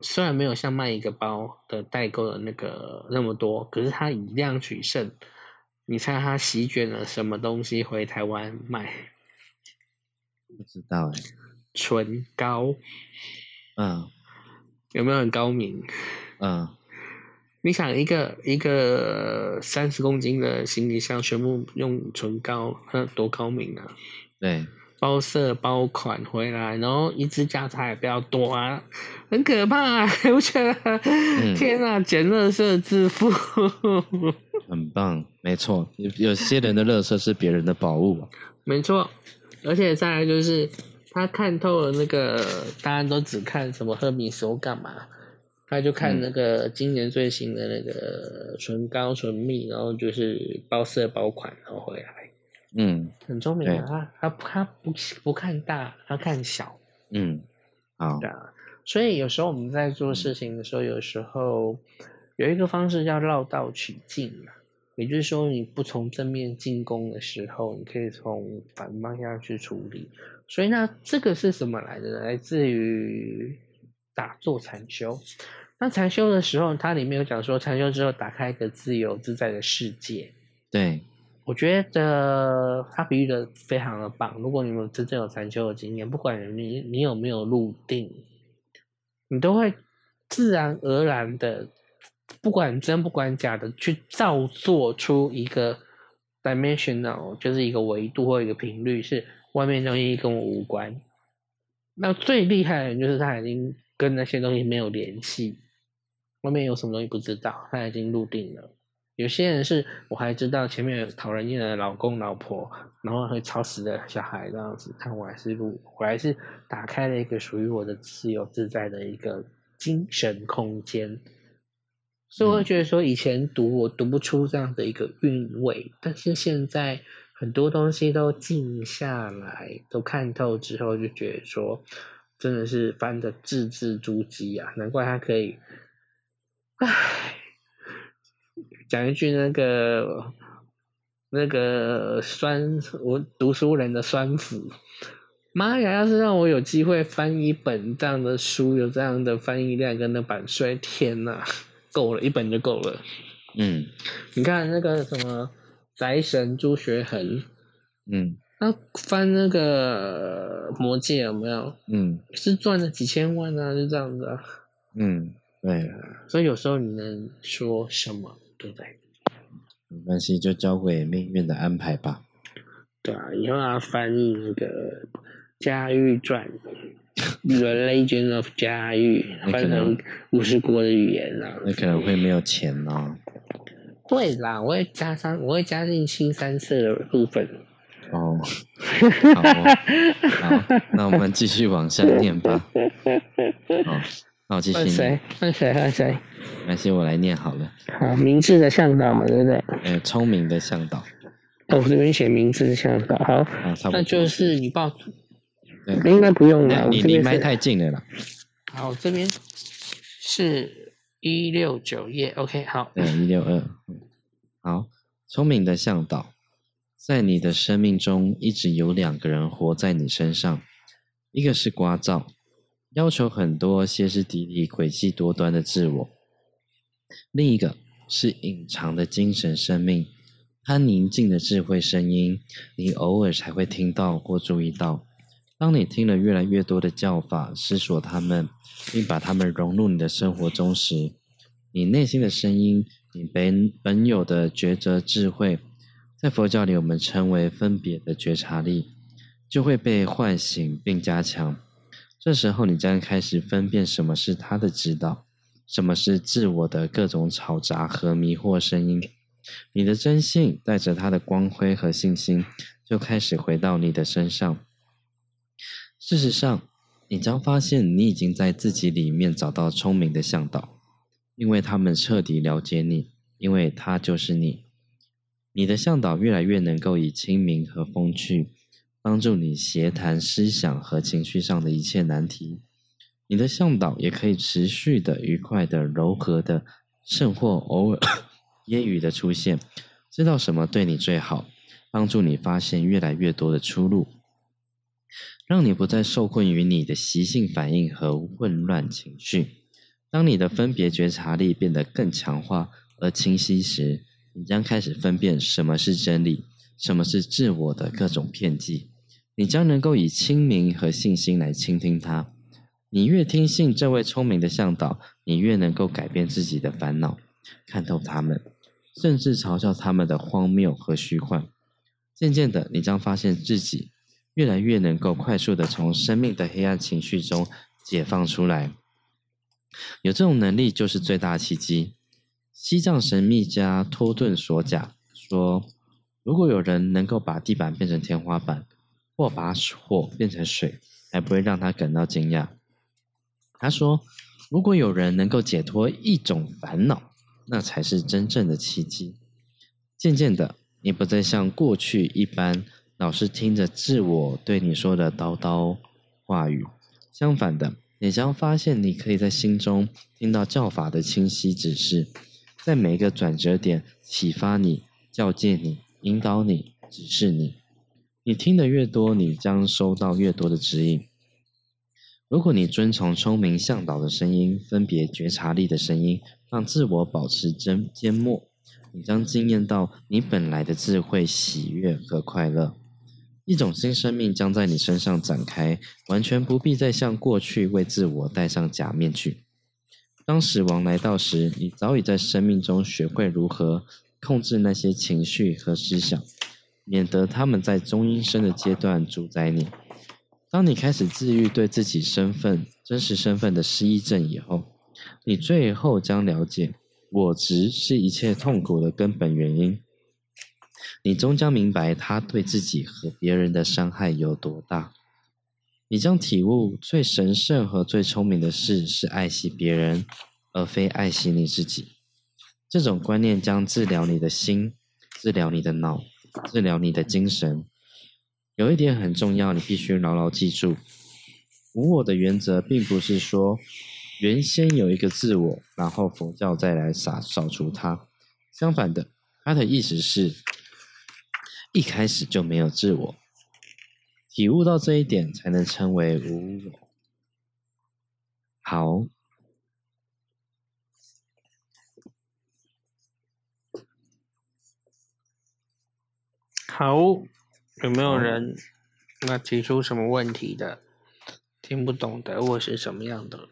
虽然没有像卖一个包的代购的那个那么多，可是他以量取胜。你猜他席卷了什么东西回台湾卖？不知道哎，唇膏嗯有没有很高明？嗯你想一个一个三十公斤的行李箱全部用唇膏，那多高明啊！对，包色包款回来，然后一支价差也不要多啊，很可怕、啊，我觉得，天啊，捡垃圾致富，很棒，没错，有有些人的乐色是别人的宝物啊，没错，而且再来就是他看透了那个，大家都只看什么赫米斯或干嘛，他就看嗯那个今年最新的那个唇膏、唇蜜，然后就是包色包款，然后回来，嗯。很聪明啊，对。他他他不不看大，他看小，嗯，好。对，啊，所以有时候我们在做事情的时候，有时候有一个方式叫绕道取径嘛，也就是说，你不从正面进攻的时候，你可以从反方向去处理。所以那这个是什么来的呢？来自于打坐禅修。那禅修的时候，它里面有讲说，禅修之后打开一个自由自在的世界。对，我觉得他比喻的非常的棒。如果你们真正有禅修的经验，不管你你有没有入定，你都会自然而然的，不管真不管假的，去造作出一个 dimensional，就是一个维度或一个频率，是外面东西跟我无关。那最厉害的人就是他已经跟那些东西没有联系，外面有什么东西不知道，他已经入定了。有些人是我还知道前面有讨人厌的老公老婆，然后会吵死的小孩这样子，但我还是不，我还是打开了一个属于我的自由自在的一个精神空间。所以我会觉得说，以前读我读不出这样的一个韵味，但是现在很多东西都静下来，都看透之后，就觉得说，真的是翻的字字珠玑啊！难怪他可以，唉。讲一句那个那个酸，我读书人的酸腐。妈呀！要是让我有机会翻一本这样的书，有这样的翻译量跟那版税，天呐，够了，一本就够了。嗯你看那个什么宅神朱学恒，嗯他翻那个魔戒有没有？嗯是赚了几千万啊，就这样子啊。嗯，对，所以有时候你能说什么，对不对？没关系，就交给命运的安排吧。对啊，以后要翻译那个《家喻传》，The Legend of 家喻，翻成五十国的语言啊。那可能会没有钱哦。会啦，我会加上，我会加进新三色的部分。哦，好哦，好，那我们继续往下念吧。好，那我继续换谁念，？换谁？换谁？没关系，我来念好了。好，明智的向导嘛，对不对？呃，聪明的向导，哦，我这边写明智的向导。好，啊，差不多。那就是你报，对应该不用了。你离麦太近了啦。好，这边是一六九页。OK，好。对，一六二。好，聪明的向导，在你的生命中一直有两个人活在你身上，一个是聒噪，要求很多、歇斯底里、诡计多端的自我；另一个是隐藏的精神生命，它宁静的智慧声音，你偶尔才会听到或注意到。当你听了越来越多的教法，思索他们，并把他们融入你的生活中时，你内心的声音，你本本有的抉择智慧，在佛教里我们称为分别的觉察力，就会被唤醒并加强。这时候，你将开始分辨什么是他的指导，什么是自我的各种嘈杂和迷惑声音。你的真性带着它的光辉和信心，就开始回到你的身上。事实上，你将发现你已经在自己里面找到聪明的向导。因为他们彻底了解你，因为他就是你。你的向导越来越能够以清明和风趣，帮助你协谈思想和情绪上的一切难题。你的向导也可以持续的、愉快的、柔和的，甚或偶尔揶揄的出现，知道什么对你最好，帮助你发现越来越多的出路，让你不再受困于你的习性反应和混乱情绪。当你的分别觉察力变得更强化而清晰时，你将开始分辨什么是真理，什么是自我的各种骗计。你将能够以清明和信心来倾听他。你越听信这位聪明的向导，你越能够改变自己的烦恼，看透他们，甚至嘲笑他们的荒谬和虚幻。渐渐的，你将发现自己越来越能够快速的从生命的黑暗情绪中解放出来。有这种能力就是最大奇迹。西藏神秘家托顿索贾说：“如果有人能够把地板变成天花板，或把火变成水，还不会让他感到惊讶。”他说：“如果有人能够解脱一种烦恼，那才是真正的奇迹。”渐渐的，你不再像过去一般老是听着自我对你说的叨叨话语，相反的。你将发现，你可以在心中听到教法的清晰指示，在每一个转折点启发你、教诫你、引导你、指示你。你听得越多，你将收到越多的指引。如果你遵从聪明向导的声音，分别觉察力的声音，让自我保持真缄默，你将惊艳到你本来的智慧、喜悦和快乐。一种新生命将在你身上展开，完全不必再像过去为自我戴上假面具。当死亡来到时，你早已在生命中学会如何控制那些情绪和思想，免得他们在中阴身的阶段主宰你。当你开始治愈对自己身份、真实身份的失忆症以后，你最后将了解，我执是一切痛苦的根本原因。你终将明白他对自己和别人的伤害有多大。你将体悟最神圣和最聪明的事是爱惜别人，而非爱惜你自己。这种观念将治疗你的心，治疗你的脑，治疗你的精神。有一点很重要，你必须牢牢记住：无我的原则，并不是说原先有一个自我，然后佛教再来扫扫除它。相反的，它的意思是。一开始就没有自我，体悟到这一点，才能称为无我。好，好，有没有人那提出什么问题的？听不懂的，或是什么样的？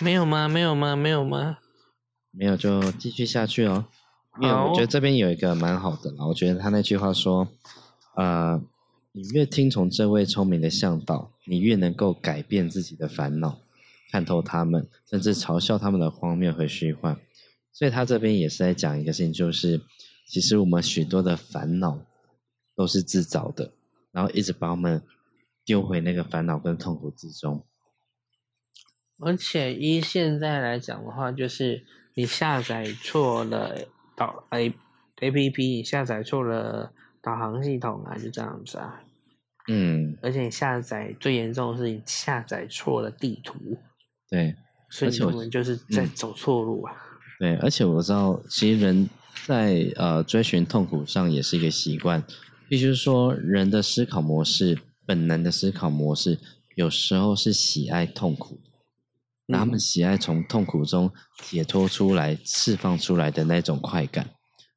没有吗？没有吗？没有吗？没有就继续下去哦。因为我觉得这边有一个蛮好的啦，我觉得他那句话说，呃，你越听从这位聪明的向导，你越能够改变自己的烦恼，看透他们，甚至嘲笑他们的荒谬和虚幻。所以他这边也是在讲一个事情，就是其实我们许多的烦恼都是自找的，然后一直把我们丢回那个烦恼跟痛苦之中。而且依现在来讲的话，就是你下载错了导 A A P P，下载错了导航系统啊，就这样子啊。嗯，而且你下载最严重的是你下载错了地图，对，所以我们就是在走错路啊。对，而且我知道，其实人在呃追寻痛苦上也是一个习惯，必须说人的思考模式，本能的思考模式，有时候是喜爱痛苦。他们喜爱从痛苦中解脱出来、释放出来的那种快感，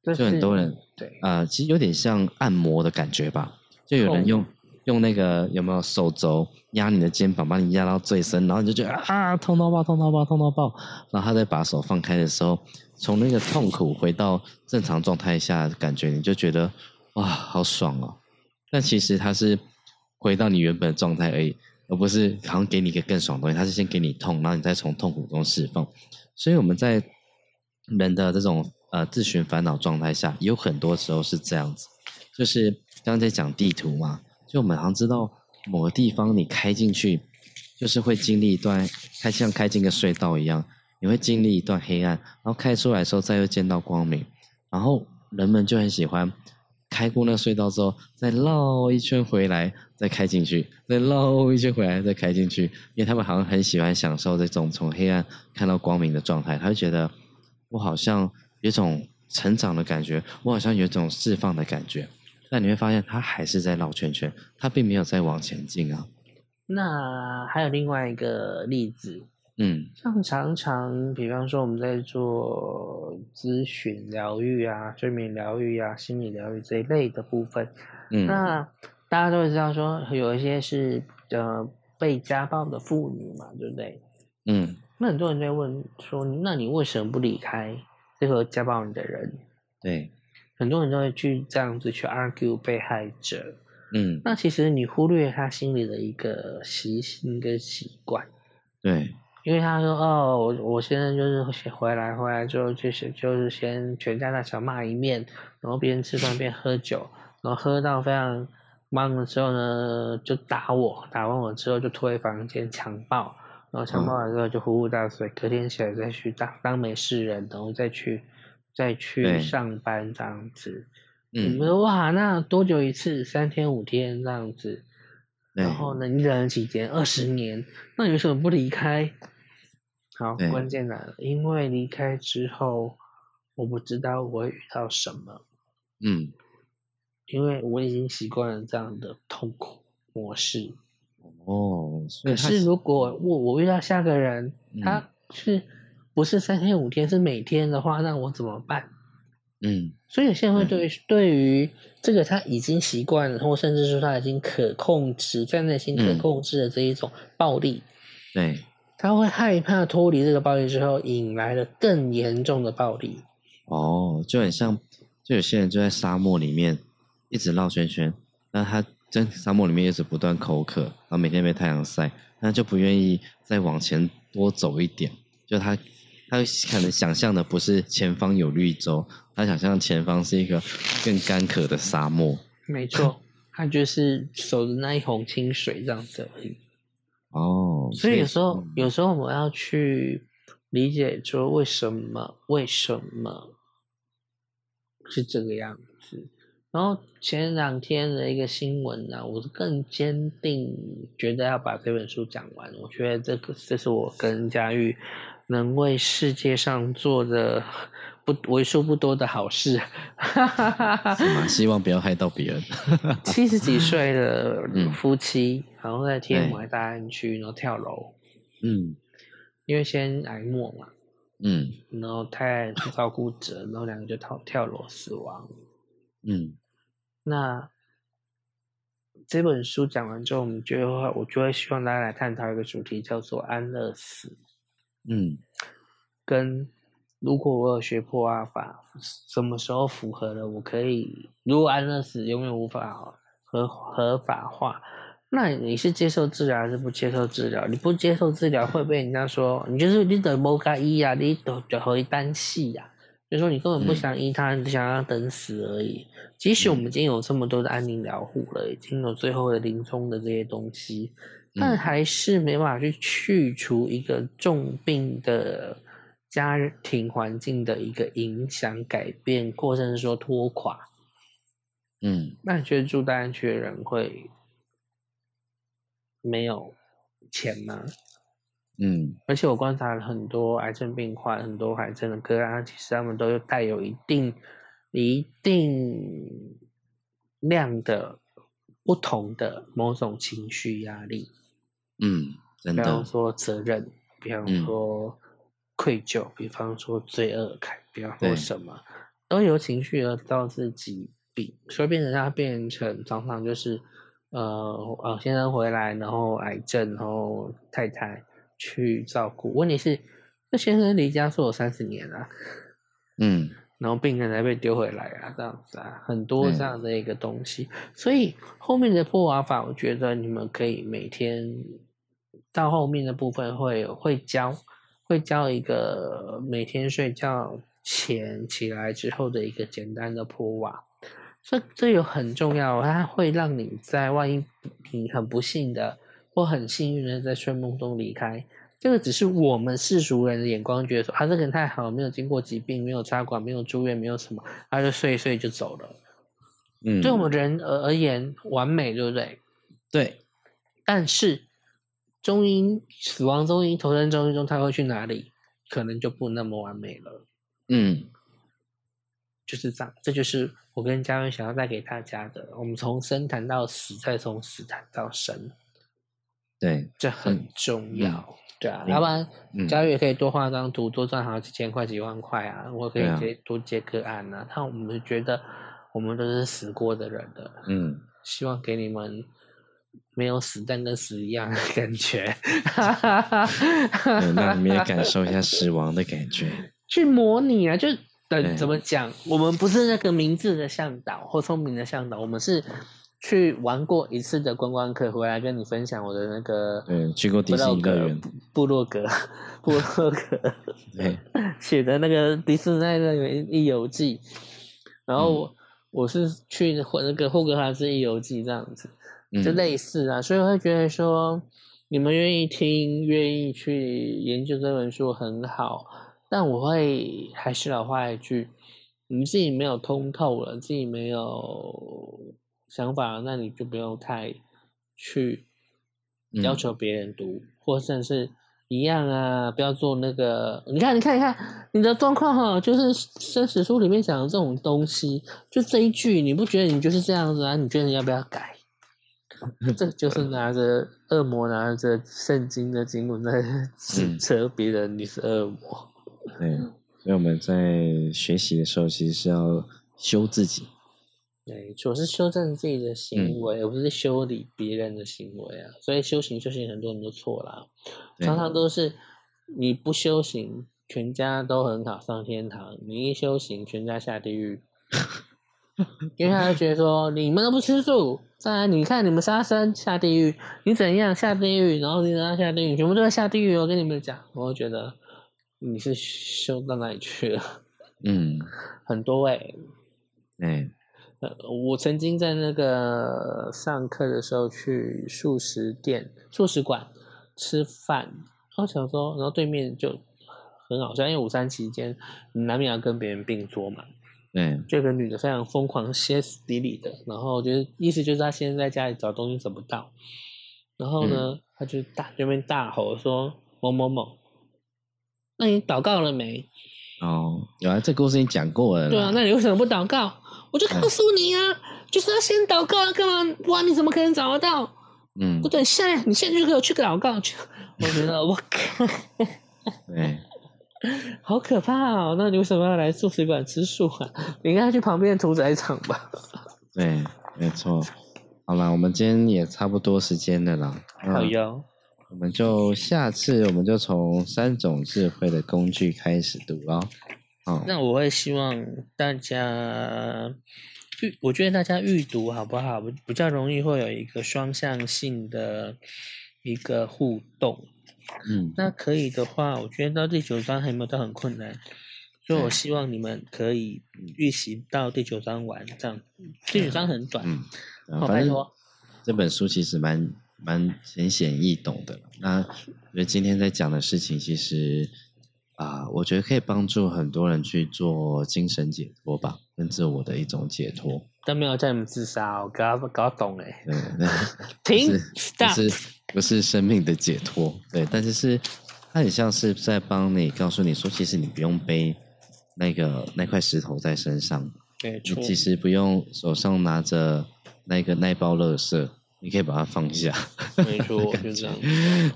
就很多人对啊，其实有点像按摩的感觉吧。就有人用用那个有没有手肘压你的肩膀，把你压到最深，然后你就觉得啊，痛到爆，痛到爆，痛到爆。然后他再把手放开的时候，从那个痛苦回到正常状态下，感觉你就觉得哇，好爽哦。但其实他是回到你原本的状态而已。而不是好像给你一个更爽的东西，他是先给你痛，然后你再从痛苦中释放。所以我们在人的这种呃自寻烦恼状态下，有很多时候是这样子，就是刚刚在讲地图嘛，就我们好像知道某个地方你开进去，就是会经历一段开像开进个隧道一样，你会经历一段黑暗，然后开出来的时候再又见到光明，然后人们就很喜欢。开过那隧道之后，再绕一圈回来，再开进去，再绕一圈回来，再开进去。因为他们好像很喜欢享受这种从黑暗看到光明的状态，他就觉得我好像有种成长的感觉，我好像有种释放的感觉。但你会发现，他还是在绕圈圈，他并没有在往前进啊。那还有另外一个例子。嗯，像常常，比方说我们在做咨询疗愈啊、睡眠疗愈啊、心理疗愈这一类的部分，嗯，那大家都会知道说，有一些是呃被家暴的妇女嘛，对不对？嗯，那很多人在问说，那你为什么不离开这个家暴你的人？对，很多人都会去这样子去 argue 被害者，嗯，那其实你忽略他心里的一个习性跟习惯，对。因为他说：“哦，我我现在就是先回来，回来之后就是就是先全家大小骂一面，然后边吃饭边喝酒，然后喝到非常忙的时候呢，就打我，打完我之后就拖回房间强暴，然后强暴完之后就呼呼大睡，隔天起来再去当当没事人，然后再去再去上班这样子。嗯，哇，那多久一次？三天五天这样子。”然后呢？你忍了几年？二十年？那你为什么不离开？好，关键来了，因为离开之后，我不知道我会遇到什么。嗯，因为我已经习惯了这样的痛苦模式。哦，可是如果我我遇到下个人，他是不是三天五天，是每天的话，那我怎么办？嗯，所以现在会对对于这个他已经习惯了，或甚至说他已经可控制，在内心可控制的这一种暴力，对，他会害怕脱离这个暴力之后，引来了更严重的暴力。哦，就很像，就有些人就在沙漠里面一直绕圈圈，那他在沙漠里面一直不断口渴，然后每天被太阳晒，那就不愿意再往前多走一点，就他。他可能想象的不是前方有绿洲，他想象前方是一个更干渴的沙漠。没错，他就是守着那一泓清水这样子而已。哦，所以有时候，有时候我们要去理解说为什么，为什么是这个样子。然后前两天的一个新闻呢，我是更坚定觉得要把这本书讲完。我觉得这个，这是我跟佳玉。能为世界上做的 不为数不多的好事，是吗？希望不要害到别人。七十几岁的夫妻，然后在天母大安区，然后跳楼。嗯，因为先挨末嘛，嗯然后太太照顾者，然后两个就跳跳楼死亡。嗯那这本书讲完之后，我们就会我就会希望大家来探讨一个主题，叫做安乐死。嗯跟如果我有学破阿法，什么时候符合了，我可以如果安乐死永远无法合合法化，那你是接受治疗还是不接受治疗？你不接受治疗会被人家说你就是你等某个医啊，你得就和一单戏呀，就说你根本不想医他，你只想要等死而已。即使我们已经有这么多的安宁疗护了，已经有最后的临终的这些东西，但嗯还是没办法去去除一个重病的家庭环境的一个影响、改变，或甚至说拖垮。嗯那你觉得住大安区的人会没有钱吗？嗯而且我观察了很多癌症病患，很多癌症的个案，其实他们都有带有一定一定量的不同的某种情绪压力，嗯，真比方，说责任，比方嗯。说愧疚，比方说罪恶感，比方说什么，都由情绪而导致疾病，所以变成它变成常常就是呃呃先生回来，然后癌症，然后太太去照顾。问题是，这先生离家出走三十年了、嗯。然后病人才被丢回来啊，这样子啊，很多嗯这样的一个东西。所以后面的破瓦法，我觉得你们可以每天到后面的部分会会教，会教一个每天睡觉前起来之后的一个简单的铺瓦。这这有很重要，它会让你在万一你很不幸的或很幸运的在睡梦中离开，这个只是我们世俗人的眼光觉得说啊，这个人太好了，没有经过疾病，没有插管，没有住院，没有什么，他就睡一睡就走了。嗯，对我们人而而言，完美，对不对？对，但是中阴死亡中阴投身中阴中，他会去哪里？可能就不那么完美了。嗯就是这样，这就是我跟嘉文想要带给大家的。我们从生谈到死，再从死谈到生，对，这很重要。对啊，嗯要不然嗯嘉宇也可以多画张图，多赚好几千块、几万块啊。我可以接多接个案啊。那我们觉得我们都是死过的人了，嗯希望给你们没有死但跟死一样的感觉，对，让你们也感受一下 死亡的感觉。去模拟啊，就对等怎么讲？我们不是那个明智的向导或聪明的向导，我们是去玩过一次的观光客，回来跟你分享我的那个嗯，去过迪士尼乐园，布洛格布洛格 对，写的那个迪士尼乐园一游记，然后我,、我是去霍那个霍格华兹一游记这样子，就嗯类似啊，所以我会觉得说，你们愿意听，愿意去研究这本书很好，但我会还是老话一句，你自己没有通透了，自己没有想法，那你就不用太去嗯要求别人读，或者是一样啊，不要做那个，你看，你看，你看，你的状况哈，就是生死书里面讲的这种东西，就这一句，你不觉得你就是这样子啊？你觉得你要不要改？这就是拿着恶魔拿着圣经的经文在指嗯责别人你是恶魔。对，所以我们在学习的时候，其实是要修自己。对，我是修正自己的行嗯为，而不是修理别人的行为啊。所以修行修行很多人都错啦，常常都是你不修行，全家都很好上天堂；你一修行，全家下地狱。因为他就觉得说你们都不吃素，再来你看你们杀生下地狱，你怎样下地狱，然后你怎样下地狱，全部都在下地狱。我跟你们讲，我就觉得你是修到哪里去了？嗯，很多欸诶、哎，呃，我曾经在那个上课的时候去素食店、素食馆吃饭，然后想说，然后对面就很好笑，因为午餐期间你难免要跟别人并桌嘛，对，就有个女的非常疯狂、歇斯底里的，然后就是意思就是她现在在家里找东西找不到，然后呢，她就大对面大吼说某某某，那你祷告了没？哦，有啊，这故事你讲过了。对啊，那你为什么不祷告？我就告诉你啊，就是要先祷告啊，干嘛？不然你怎么可能找得到？嗯不，对，现在你现在就给我去祷告去。我觉得我靠，对，好可怕哦！那你为什么要来素食馆吃素啊？你应该去旁边屠宰场吧？对，没错。好啦，我们今天也差不多时间了啦。好哟。我们就下次我们就从三种智慧的工具开始读哦。哦，那我会希望大家预，我觉得大家预读好不好？比较容易会有一个双向性的一个互动。嗯，那可以的话，我觉得到第九章还没有到很困难，所以我希望你们可以预习到第九章完，这样。第九章很短，嗯，拜托。这本书其实蛮蛮浅显易懂的。那我觉得今天在讲的事情，其实啊，我觉得可以帮助很多人去做精神解脱吧，跟自我的一种解脱。但没有叫你们自杀，我搞搞懂哎。对，停，stop。不是生命的解脱，对，但是是它很像是在帮你告诉你说，其实你不用背那个那块石头在身上，对，你其实不用手上拿着那个那包垃圾，你可以把它放下，没错，就这样。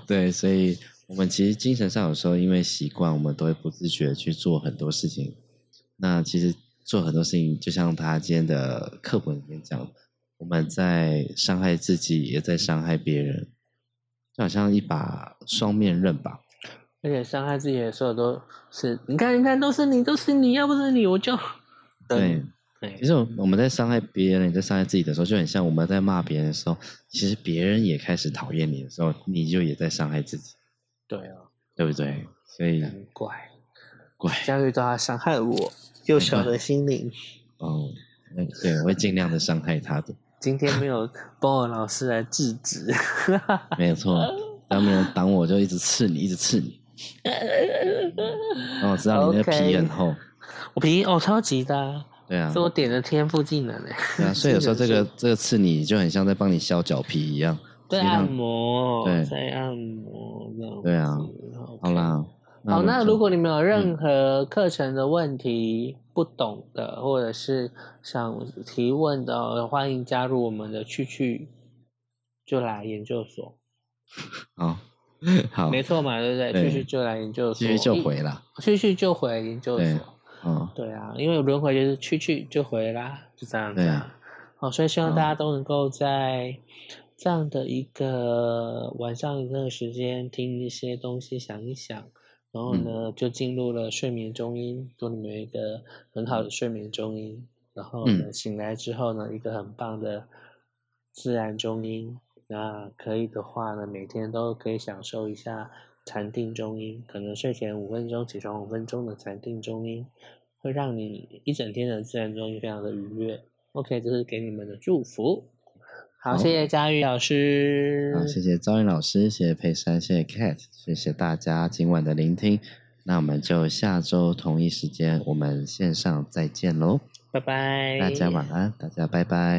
对，所以我们其实精神上有时候因为习惯，我们都会不自觉去做很多事情。那其实做很多事情，就像他今天的课本里面讲，我们在伤害自己，也在伤害别人。就好像一把双面刃吧，而且伤害自己的时候都是，你看，你看，都是你，都是你，要不是你，我就对。对其实我们在伤害别人，在伤害自己的时候，就很像我们在骂别人的时候，其实别人也开始讨厌你的时候，你就也在伤害自己。对啊，对不对？所以怪怪，教育都要伤害我幼小的心灵。哦，对，我会尽量的伤害他的。今天没有波尔老师来制止，没有错，当没人挡我就一直刺你，一直刺你。我知道你的皮很厚，我皮哦超级的，对啊，是我点的天赋技能嘞。对啊，所以有时候 这个这个刺你就很像在帮你削脚皮一样，在按摩，对，在按摩这样。对啊，好啦。好，那如果你们有任何课程的问题不懂的，或者是想提问的，欢迎加入我们的去去就来研究所。好，好，没错嘛，对不对？去去就来研究所，去去就回了，去去就回研究所。嗯，对啊，因为轮回就是去去就回啦，就这样子。啊。好，所以希望大家都能够在这样的一个晚上的这个时间听一些东西，想一想。然后呢，就进入了睡眠中音，祝你们一个很好的睡眠中音。然后呢，醒来之后呢，一个很棒的自然中音。那可以的话呢，每天都可以享受一下禅定中音。可能睡前五分钟，起床五分钟的禅定中音，会让你一整天的自然中音非常的愉悦。OK，这是给你们的祝福。好，谢谢佳玉老师。好，谢谢赵云老师，谢谢佩珊，谢谢 Cat，谢谢大家今晚的聆听。那我们就下周同一时间，我们线上再见喽。拜拜。大家晚安，大家拜拜。